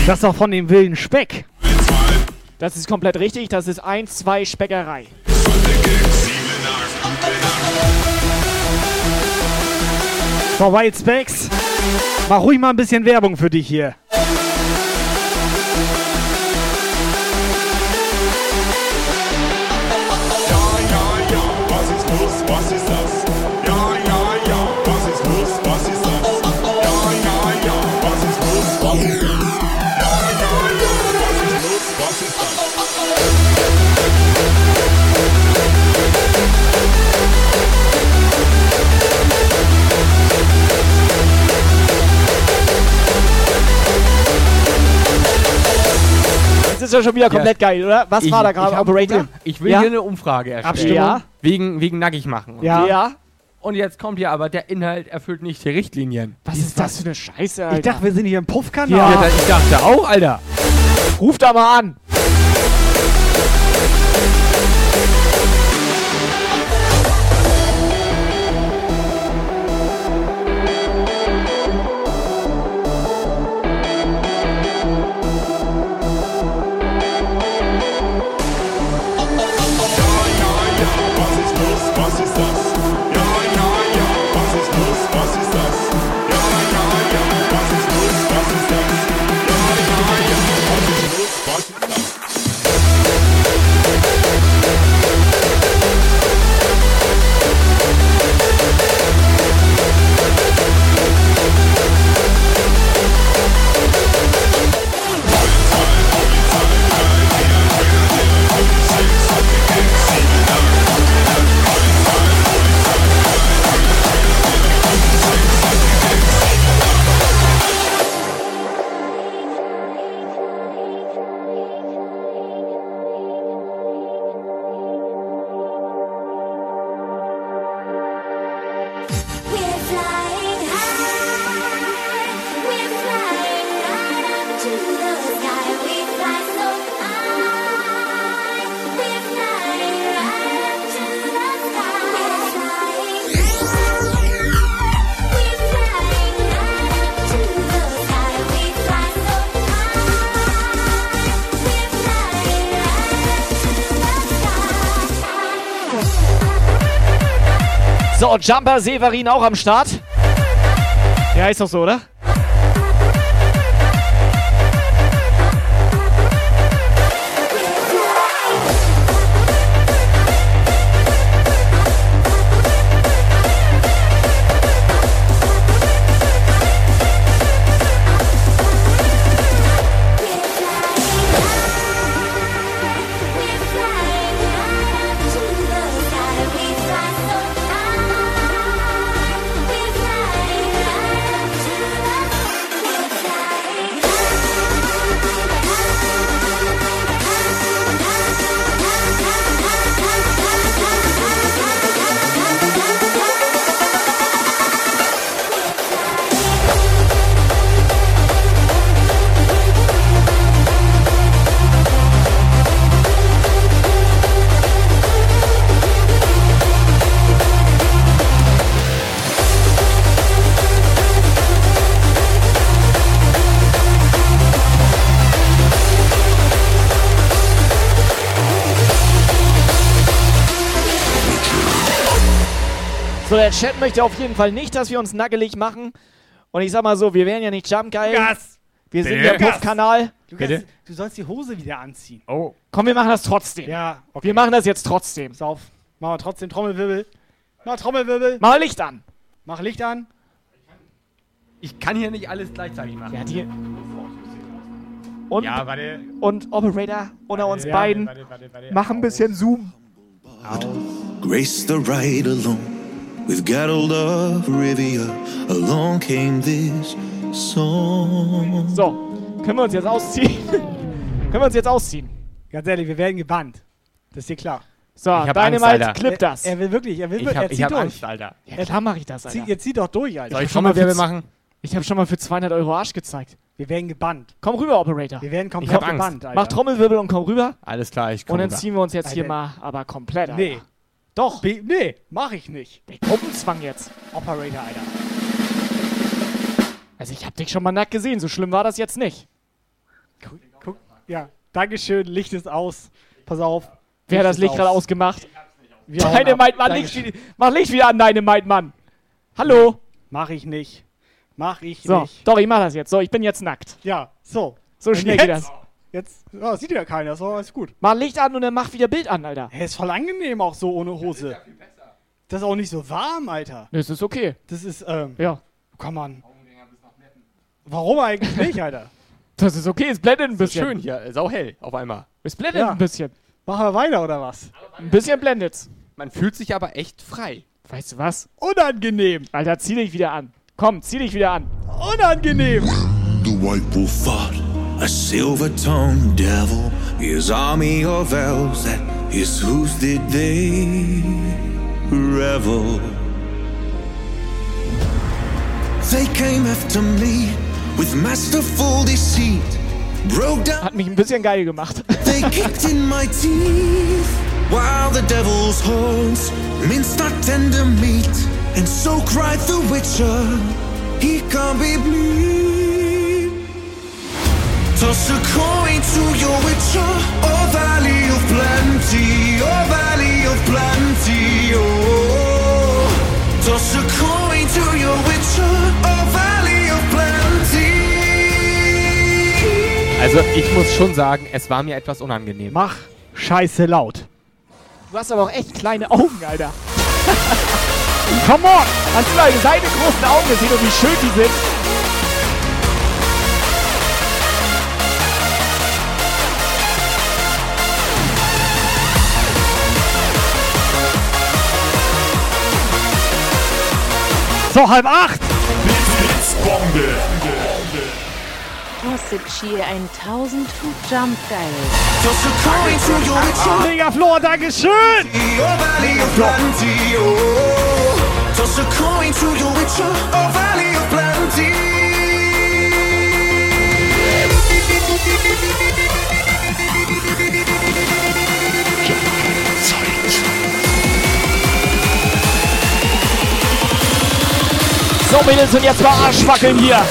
Das ist doch von dem wilden Speck. Das ist komplett richtig. Das ist 1, 2 Speckerei. So, Wild Specs. Mach ruhig mal ein bisschen Werbung für dich hier. Ist ja schon wieder komplett geil, oder? Was Ich- war da gerade, Operator? Ich will ja? hier eine Umfrage erstellen. Abstimmung? Ja. Wegen, wegen nackig machen. Ja. Ja. Und jetzt kommt hier aber, der Inhalt erfüllt nicht die Richtlinien. Was ist das für eine Scheiße, Alter? Ich dachte, wir sind hier im Puffkanal. Ja, ich dachte auch, Alter. Ruf da mal an. Jumper Severin auch am Start. Ja, ist doch so, oder? Der Chat möchte auf jeden Fall nicht, dass wir uns nackelig machen. Und ich sag mal so, wir wären ja nicht Jump Geil. Gas. Wir sind Bitte. der Puff-Kanal. Lukas, du sollst die Hose wieder anziehen. Oh. Komm, wir machen das trotzdem. Ja, okay. Wir machen das jetzt trotzdem. Pass auf. Machen wir trotzdem Trommelwirbel. Mach Trommelwirbel. Mach Licht an. Mach Licht an. Ich kann hier nicht alles gleichzeitig machen. Ja, die. Und, Ja, warte. und Operator unter uns Ja, beiden. warte, warte, warte. Mach ein bisschen Zoom. Graced the ride alone with Geralt of Rivia. Along came this song. So, können wir uns jetzt ausziehen? [LAUGHS] können wir uns jetzt ausziehen? Ganz ehrlich, wir werden gebannt. Das ist dir klar. So, Dynamite, Angst, clip das. Er will wirklich, er will Ich wirklich, er ich zieht hab durch. Angst, Alter. Ja, klar mache ich das, Zieh, Alter. jetzt zieh doch durch, Alter. Soll ich Trommelwirbel machen? Ich habe schon mal für 200 Euro Arsch gezeigt. Wir werden gebannt. Komm rüber, Operator. Wir werden Ich komplett hab Angst. gebannt, Alter. Mach Trommelwirbel und komm rüber. Alles klar, ich Und komme dann rüber. ziehen wir uns jetzt hier Alter. mal aber komplett, Alter. Nee. Doch. Be nee, mach ich nicht. Der Gruppenzwang jetzt. Operator, Alter. Also ich hab dich schon mal nackt gesehen, so schlimm war das jetzt nicht. Guck, guck. Ja, Dankeschön. Licht ist aus. Pass auf. Wer hat das Licht gerade aus. ausgemacht? Wir hauen Dynamite, ab. Mann, Licht, mach Licht wieder an, Dynamite, Mann. Hallo? Mach ich nicht. Mach ich So, nicht. doch, ich mach das jetzt. So, ich bin jetzt nackt. Ja, so. So schnell geht das. Jetzt ja, sieht ja keiner, so alles gut. Mach Licht an und dann mach wieder Bild an, Alter. Hä, ist voll angenehm auch so ohne Hose. Das ist auch nicht so warm, Alter. Das ist okay. Das ist, ähm, Ja. komm an. Warum eigentlich nicht, [LAUGHS] Alter? Das ist okay, es blendet ein Ist bisschen. schön hier, ist auch hell auf einmal. Es blendet Ja. ein bisschen. Machen wir weiter, oder was? Ein bisschen blendet's. Man fühlt sich aber echt frei. Weißt du was? Unangenehm. Alter, zieh dich wieder an. Komm, zieh dich wieder an. Unangenehm. The white wolf a silver-tongued devil. His army of elves that his hooves did they revel. They came after me with masterful deceit. Broke down, Hat mich ein bisschen geil gemacht. [LAUGHS] they kicked in my teeth. While the devil's horns minced our tender meat. And so cried the witcher, he can't be bleed. Toss a coin to your witcher, oh valley of plenty, oh valley of plenty, oh. Toss a coin to your witcher, oh valley of plenty. Also ich muss schon sagen, es war mir etwas unangenehm. Mach scheiße laut. Du hast aber auch echt kleine Augen, Alter. [LAUGHS] Come on! Hast du mal seine großen Augen gesehen und wie schön die sind? So, halb acht. Blitzbombe. Gossip Cheer 1000 Hub Jump Geil. Toss a coin to your witcher. Mega Flor, Dankeschön. Toss a coin to your witcher, oh, valley of plenty. So, Mädels, und jetzt mal Arschwackeln hier.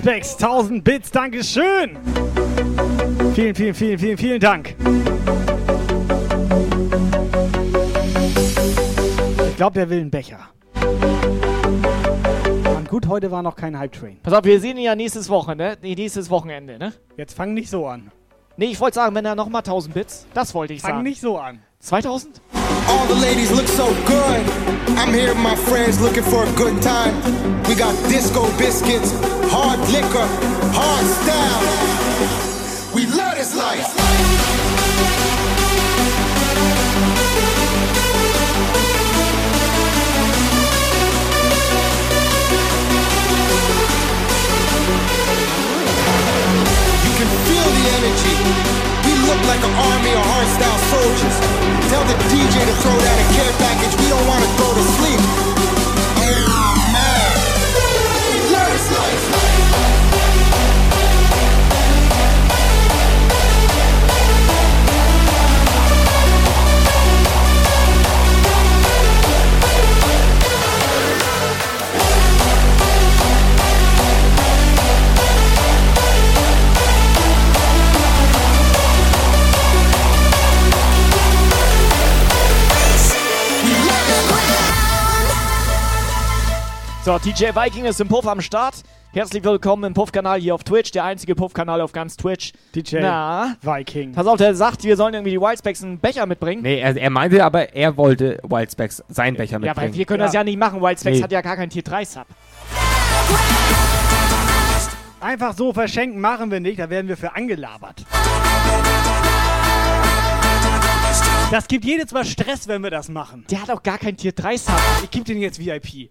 Champ 1000. White Specs, 1000 Bits, Dankeschön. Vielen, vielen, vielen, vielen, vielen Dank. Ich glaube, der will einen Becher. Mann, gut, heute war noch kein Hype Train. Pass auf, wir sehen ihn ja nächstes Wochenende, nee, nächstes Wochenende, ne? Jetzt fang nicht so an. Nee, ich wollte sagen, wenn er nochmal 1000 Bits, das wollte ich Fang sagen. nicht so an. 2000? All the ladies look so good. I'm here with my friends looking for a good time. We got disco biscuits, hard liquor, hard style. We love this life. You can feel the energy. We look like an army of hardstyle soldiers. Tell the DJ to throw down a care package. We don't want to go to sleep. So, DJ Viking ist im Puff am Start. Herzlich willkommen im Puff-Kanal hier auf Twitch, der einzige Puff-Kanal auf ganz Twitch. DJ Na? Viking. Pass auf, der sagt, wir sollen irgendwie die Wildspecs einen Becher mitbringen. Nee, er, er meinte aber, er wollte Wildspecs seinen Becher Ja, mitbringen. weil wir können das ja nicht machen. Wildspecs Nee. hat ja gar kein Tier 3 Sub. Einfach so verschenken machen wir nicht, da werden wir für angelabert. Das gibt jedes Mal Stress, wenn wir das machen. Der hat auch gar kein Tier 3 Sub. Ich gebe den jetzt VIP.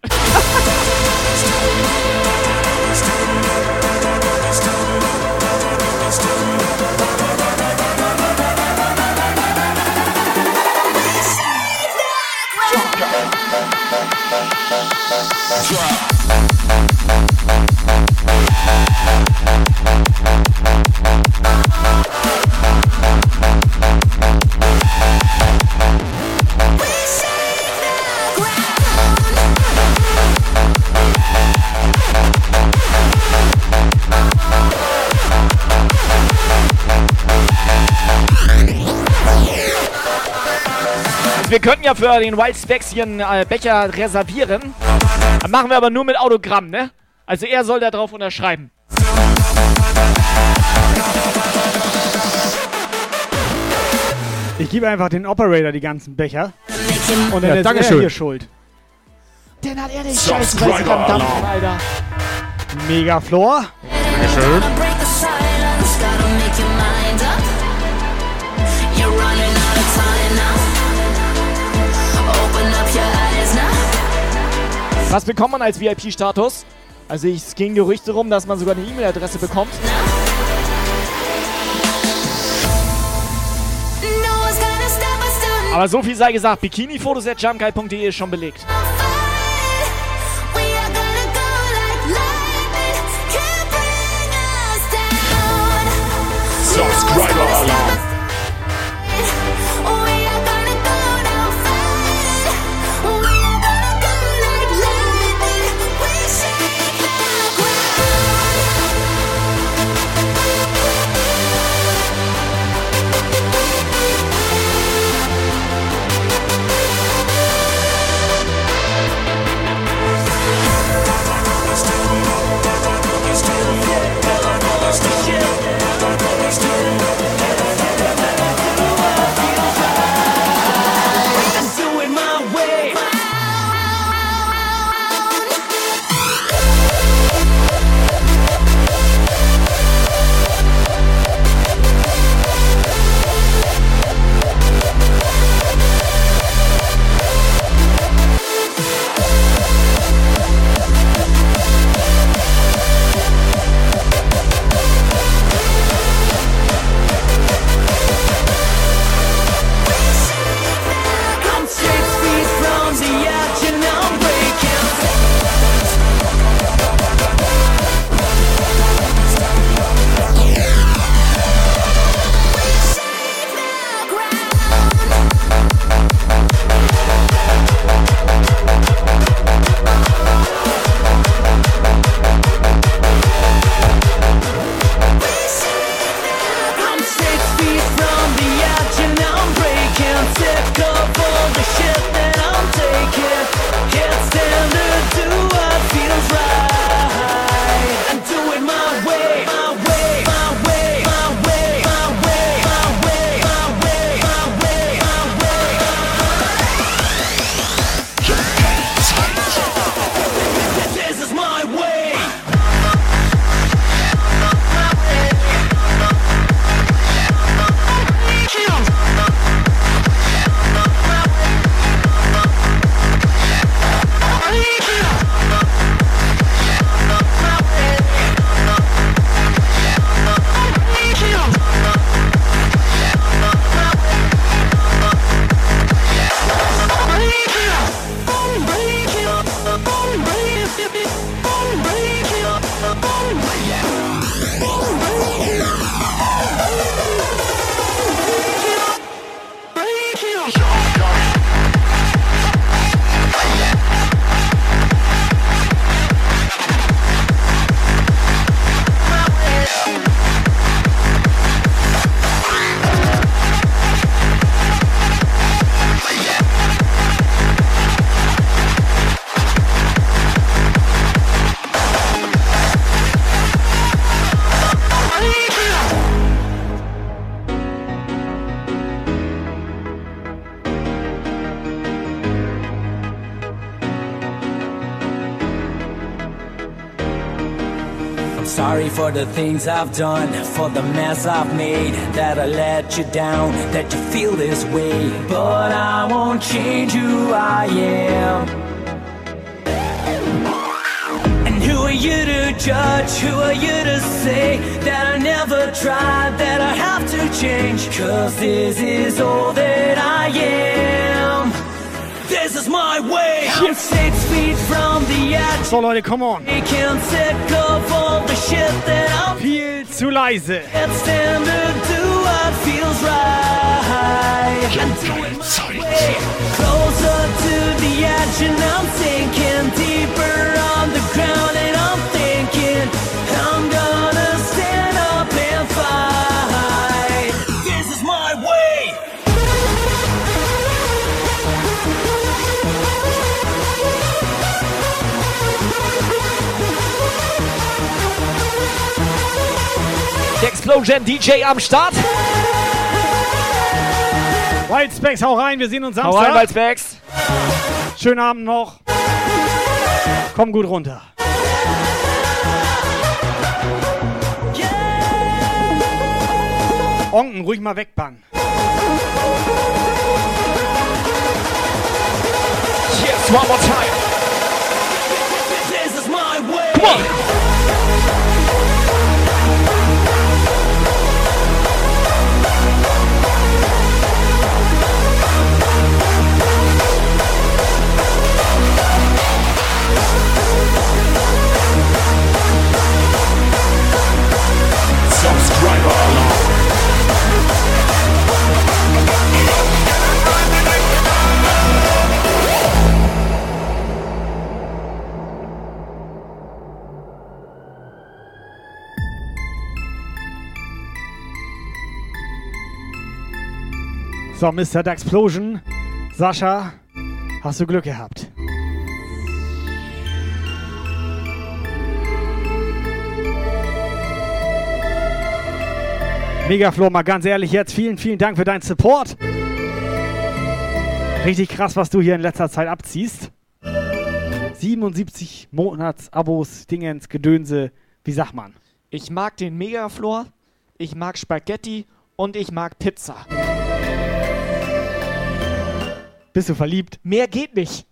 Bye. Wir könnten ja für den Wildspecs hier einen äh, Becher reservieren. Dann machen wir aber nur mit Autogramm, ne? Also er soll da drauf unterschreiben. Ich gebe einfach den Operator die ganzen Becher. Und dann Ja, ist er hier schuld. Den hat er den Scheiß Dampfen, Alter. Mega Floor. Dankeschön. Was bekommt man als VIP-Status? Also ich- es ging Gerüchte rum, dass man sogar eine E-Mail-Adresse bekommt. Aber so viel sei gesagt, bikinifotos at jumpguy.de ist schon belegt. We are for the things I've done, for the mess I've made, that I let you down, that you feel this way. But I won't change who I am. And who are you to judge? Who are you to say that I never tried, that I have to change? Cause this is all that I am. This is my way. I'm six feet from the edge. So Leute, come on. I can't sick of all the shit that I'm Viel zu leise. Can't stand to do what feels right. And do it my way. Closer to the edge, and I'm sinking deeper on the ground, and I'm Der Explosion DJ am Start. Wildspecs, hau rein, wir sehen uns Hau Samstag. rein, Wildspecs. Schönen Abend noch. Komm gut runter. Onken, ruhig mal wegbannen. Yes, one more time. This is my way. Come on. So, Mr. Explosion. Sascha, hast du Glück gehabt. Megaflor, mal ganz ehrlich jetzt, vielen, vielen Dank für deinen Support. Richtig krass, was du hier in letzter Zeit abziehst. 77 Monats-Abos, Dingens, Gedönse, wie sagt man? Ich mag den Megaflor, ich mag Spaghetti und ich mag Pizza. Bist du verliebt? Mehr geht nicht.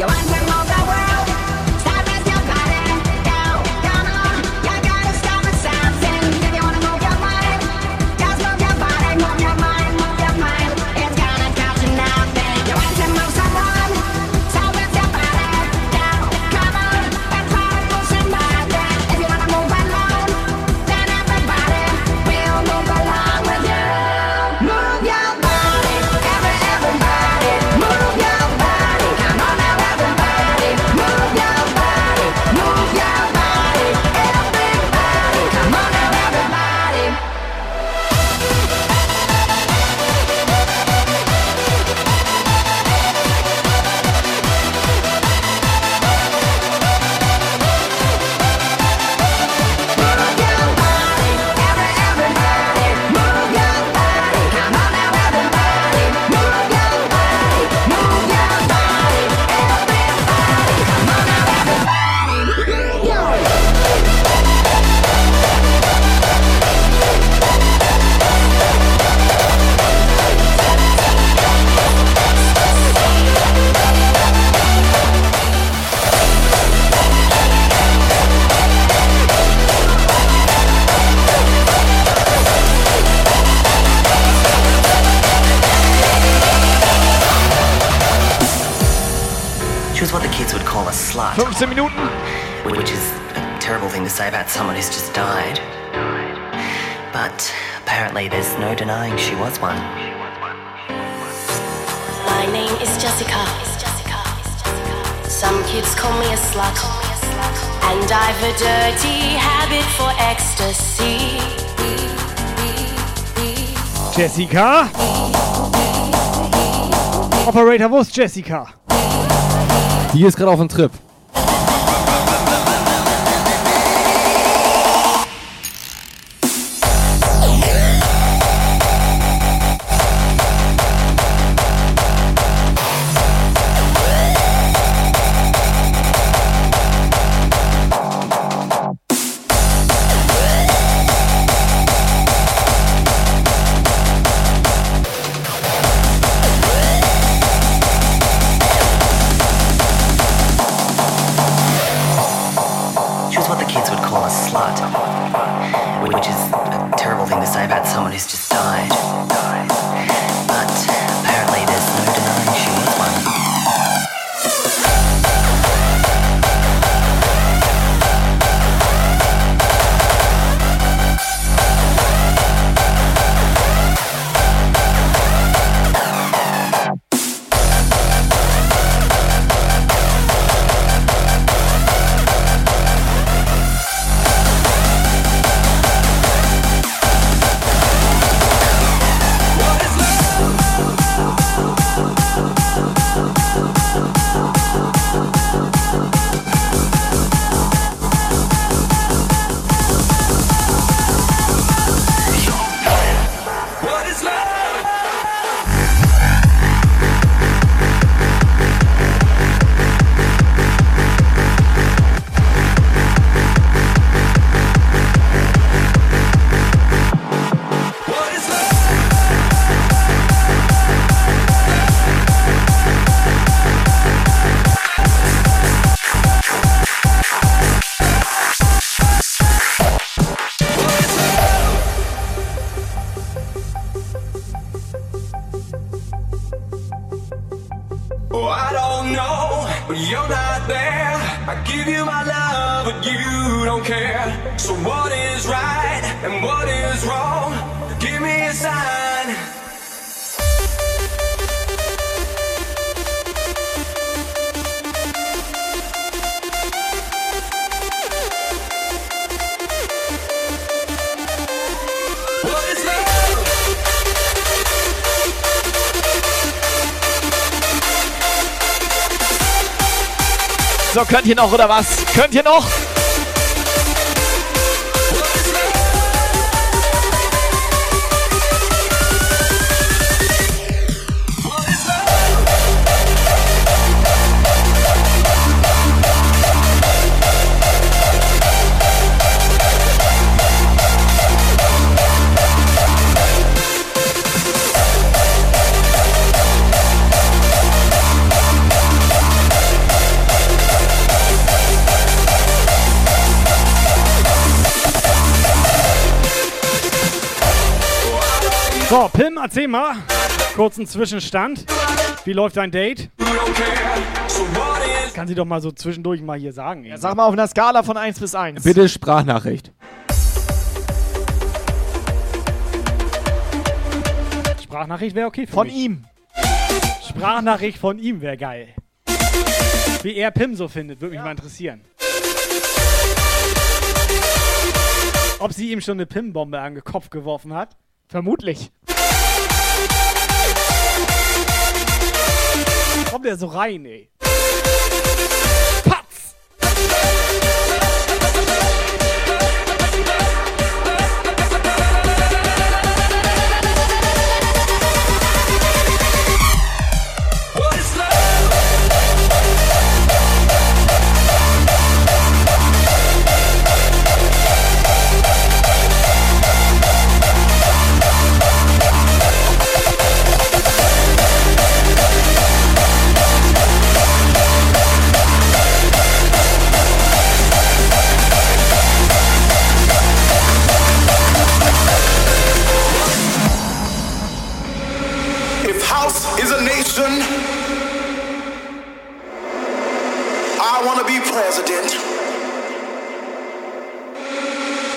You want to Jessica? Operator, wo ist Jessica? Die ist gerade auf dem Trip. Ihr noch oder was? Könnt ihr noch? So, Pim, erzähl mal. Kurzen Zwischenstand. Wie läuft dein Date? Kann sie doch mal so zwischendurch mal hier sagen. Ja, Sag mal auf einer Skala von 1 bis 1. Bitte Sprachnachricht. Sprachnachricht wäre okay für Von mich. ihm. Sprachnachricht von ihm wäre geil. Wie er Pim so findet, würde mich mal interessieren. Ob sie ihm schon eine Pim-Bombe an den Kopf geworfen hat? Vermutlich. Kommt er so rein, ey.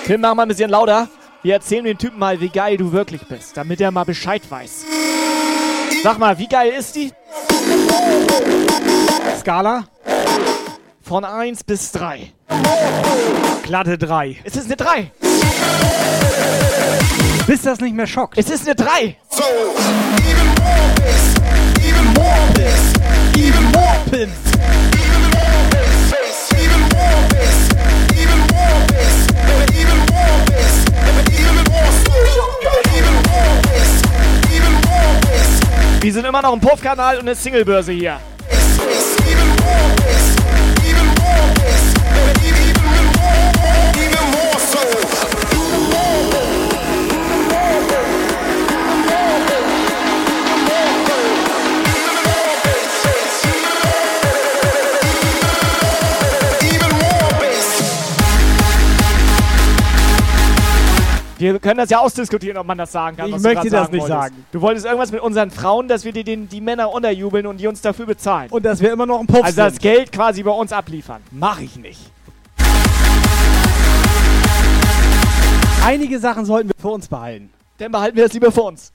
Tim, mach mal ein bisschen lauter. Wir erzählen dem Typen mal, wie geil du wirklich bist, damit er mal Bescheid weiß. Sag mal, wie geil ist die? Skala? Von 1 bis 3. Glatte 3. Es ist eine 3. Bis das nicht mehr schockt. Es ist eine 3. So, even more bass, even more bass, even more Pimp. Wir sind immer noch im Puff-Kanal und eine Singlebörse hier. Wir können das ja ausdiskutieren, ob man das sagen kann. Ich möchte das nicht wolltest. sagen. Du wolltest irgendwas mit unseren Frauen, dass wir dir den, die Männer unterjubeln und die uns dafür bezahlen. Und dass wir immer noch ein Puff also das sind. Geld quasi bei uns abliefern. Mach ich nicht. Einige Sachen sollten wir für uns behalten. Dann behalten wir das lieber für uns.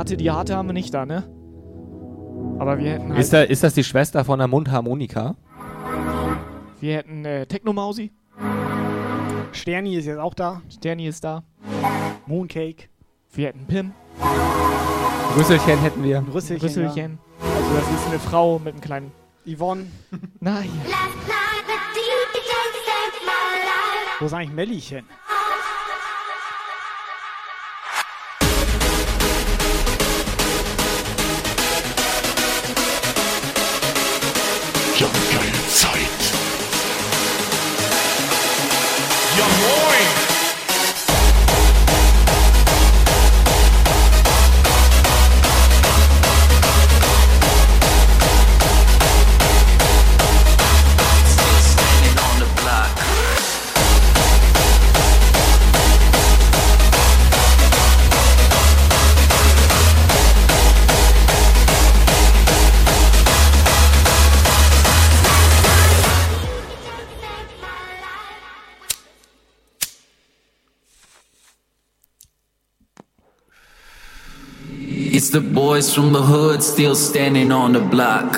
Beate, die Harte haben wir nicht da, ne? Aber wir hätten halt, Ist, da, ist das die Schwester von der Mundharmonika? wir hätten äh, Technomausi. Sterni ist jetzt auch da. Sterni ist da. Mooncake. Wir hätten Pim. Rüsselchen hätten wir. Rüsselchen. Rüsselchen. Also das ist eine Frau mit einem kleinen... Ja. Yvonne. Nein. Wo ist eigentlich Mellchen? It's the boys from the hood still standing on the block.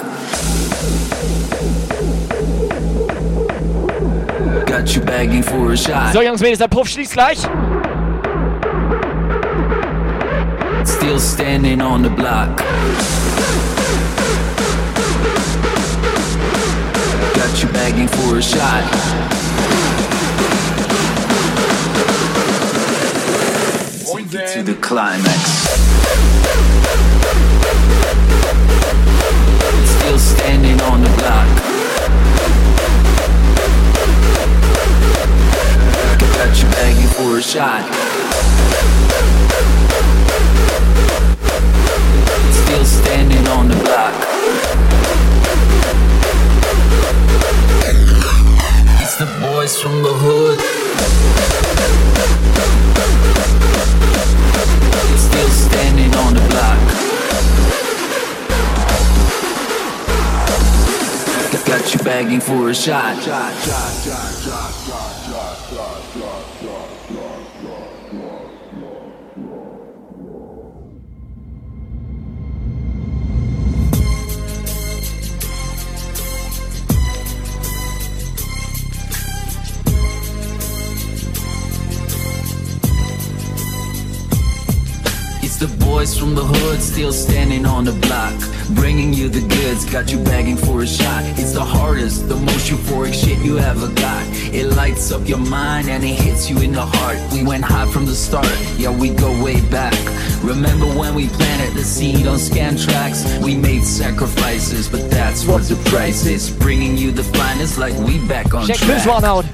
Got you begging for a shot. So, Jungs, Mädels, der Puff schließt gleich. Still standing on the block. Got you begging for a shot. Take it to the climax. Still standing on the block. Got you begging for a shot. Still standing on the block. It's the boys from the hood. Still standing on the block. Got you begging for a shot. It's the boys from the hood still standing on the block. Bringing you the goods, got you begging for a shot. It's the hardest, the most euphoric shit you ever got. It lights up your mind and it hits you in the heart. We went high from the start, yeah, we go way back. Remember when we planted the seed on scan tracks? We made sacrifices, but that's what the price is. Bringing you the finest like we back on Check track. this one out.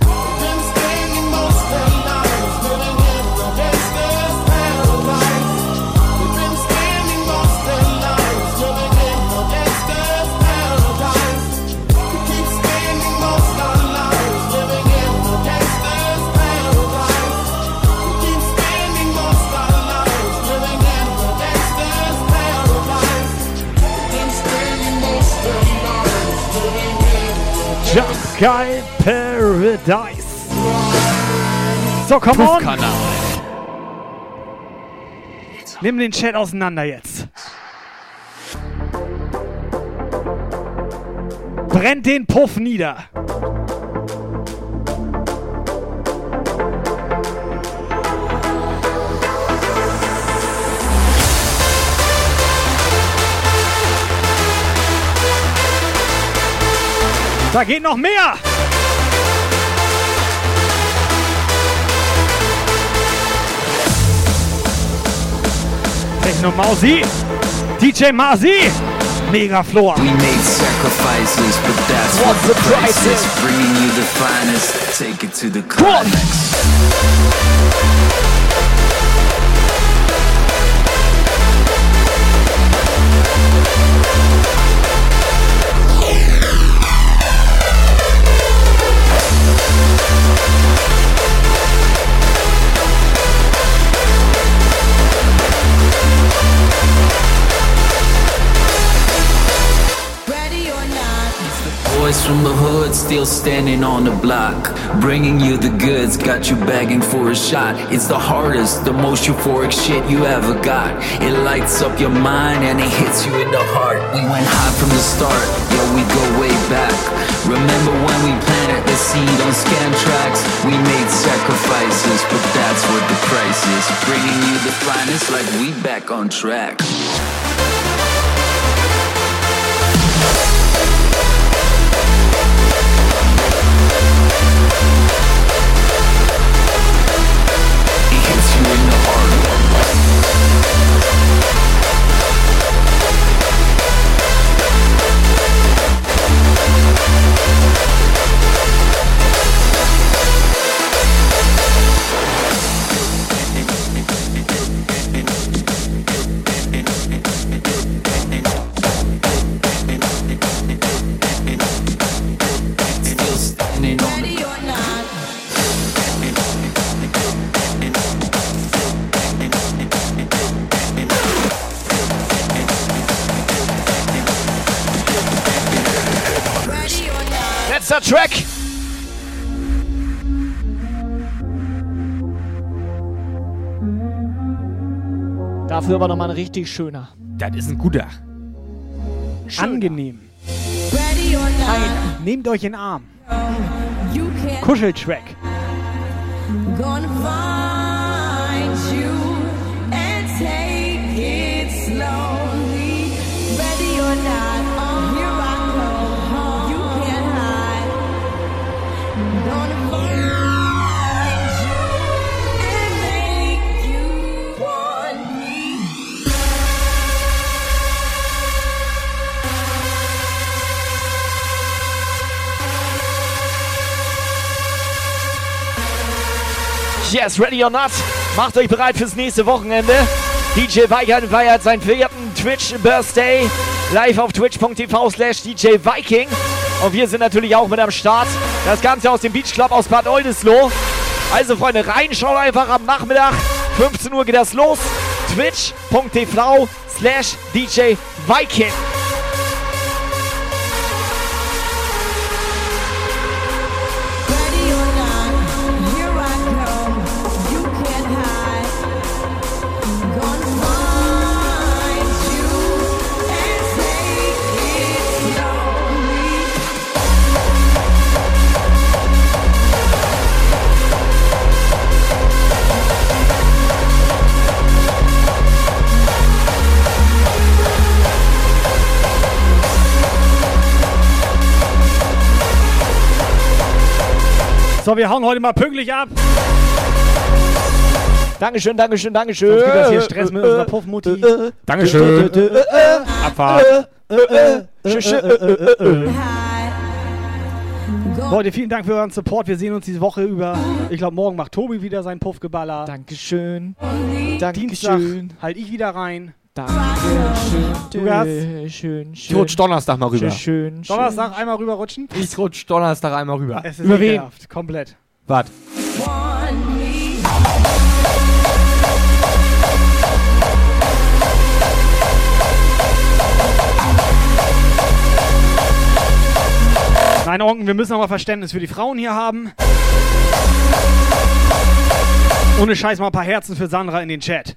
Guy Paradise. So, komm on. Nimm den Chat auseinander jetzt. Brennt den Puff nieder. Da geht noch mehr. Techno Mausi, DJ Masi, Mega Flor. We made sacrifices, but that's what the price is. Bringing you the finest, take it to the climax. Boys from the hood still standing on the block. Bringing you the goods, got you begging for a shot. It's the hardest, the most euphoric shit you ever got. It lights up your mind and it hits you in the heart. We went high from the start, yeah, we go way back. Remember when we planted the seed on scan tracks? We made sacrifices, but that's what the price is. bringing you the finest like we back on track. Dafür aber nochmal ein richtig schöner. Das ist ein guter. Angenehm. Nein, nehmt euch in den Arm. Kuscheltrack. Gonna Yes, ready or not? Macht euch bereit fürs nächste Wochenende. DJ Weigand feiert seinen vierten Twitch Birthday live auf twitch.tv slash DJ Viking. Und wir sind natürlich auch mit am Start. Das Ganze aus dem Beach Club aus Bad Oldesloe. Also Freunde, reinschauen einfach am Nachmittag. 15 Uhr geht das los. twitch.tv slash DJ Viking. So, wir hauen heute mal pünktlich ab. Dankeschön, Dankeschön, Dankeschön. Sonst gibt das hier Stress mit unserer Puffmutti. Dankeschön. Abfahrt. Leute, vielen Dank für euren Support. Wir sehen uns diese Woche über. Ich glaube, morgen macht Tobi wieder seinen Puffgeballer. Dankeschön. Dienstag Dankeschön. halt ich wieder rein. Dankeschön. Du Gast. Schön, Ich rutsch Donnerstag mal rüber. Schön, schön. Donnerstag einmal rüberrutschen. Ich rutsch Donnerstag einmal rüber. Es ist Über wen? Komplett. Was? Nein, Onken, wir müssen aber Verständnis für die Frauen hier haben. Ohne Scheiß mal ein paar Herzen für Sandra in den Chat.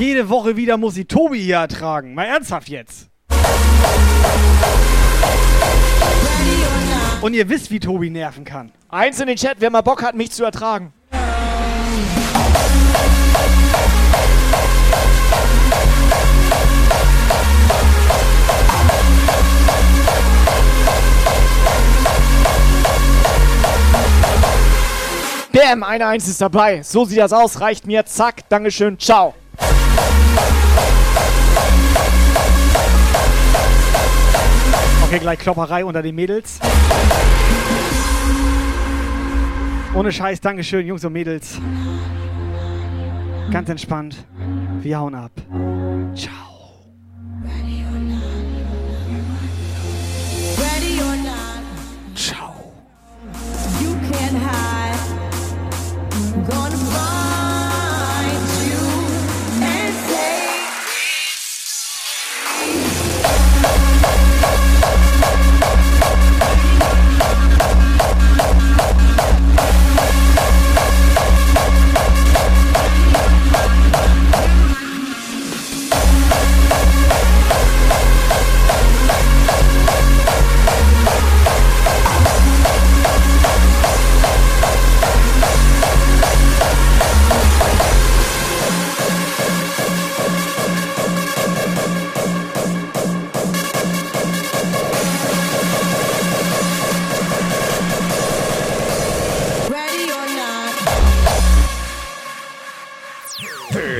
Jede Woche wieder muss sie Tobi hier ertragen. Mal ernsthaft jetzt. Und ihr wisst, wie Tobi nerven kann. Eins in den Chat, wer mal Bock hat, mich zu ertragen. Bam, eine Eins ist dabei. So sieht das aus, reicht mir. Zack, Dankeschön, ciao. Okay, gleich Klopperei unter den Mädels. Ohne Scheiß, Dankeschön, Jungs und Mädels. Ganz entspannt. Wir hauen ab. Ciao.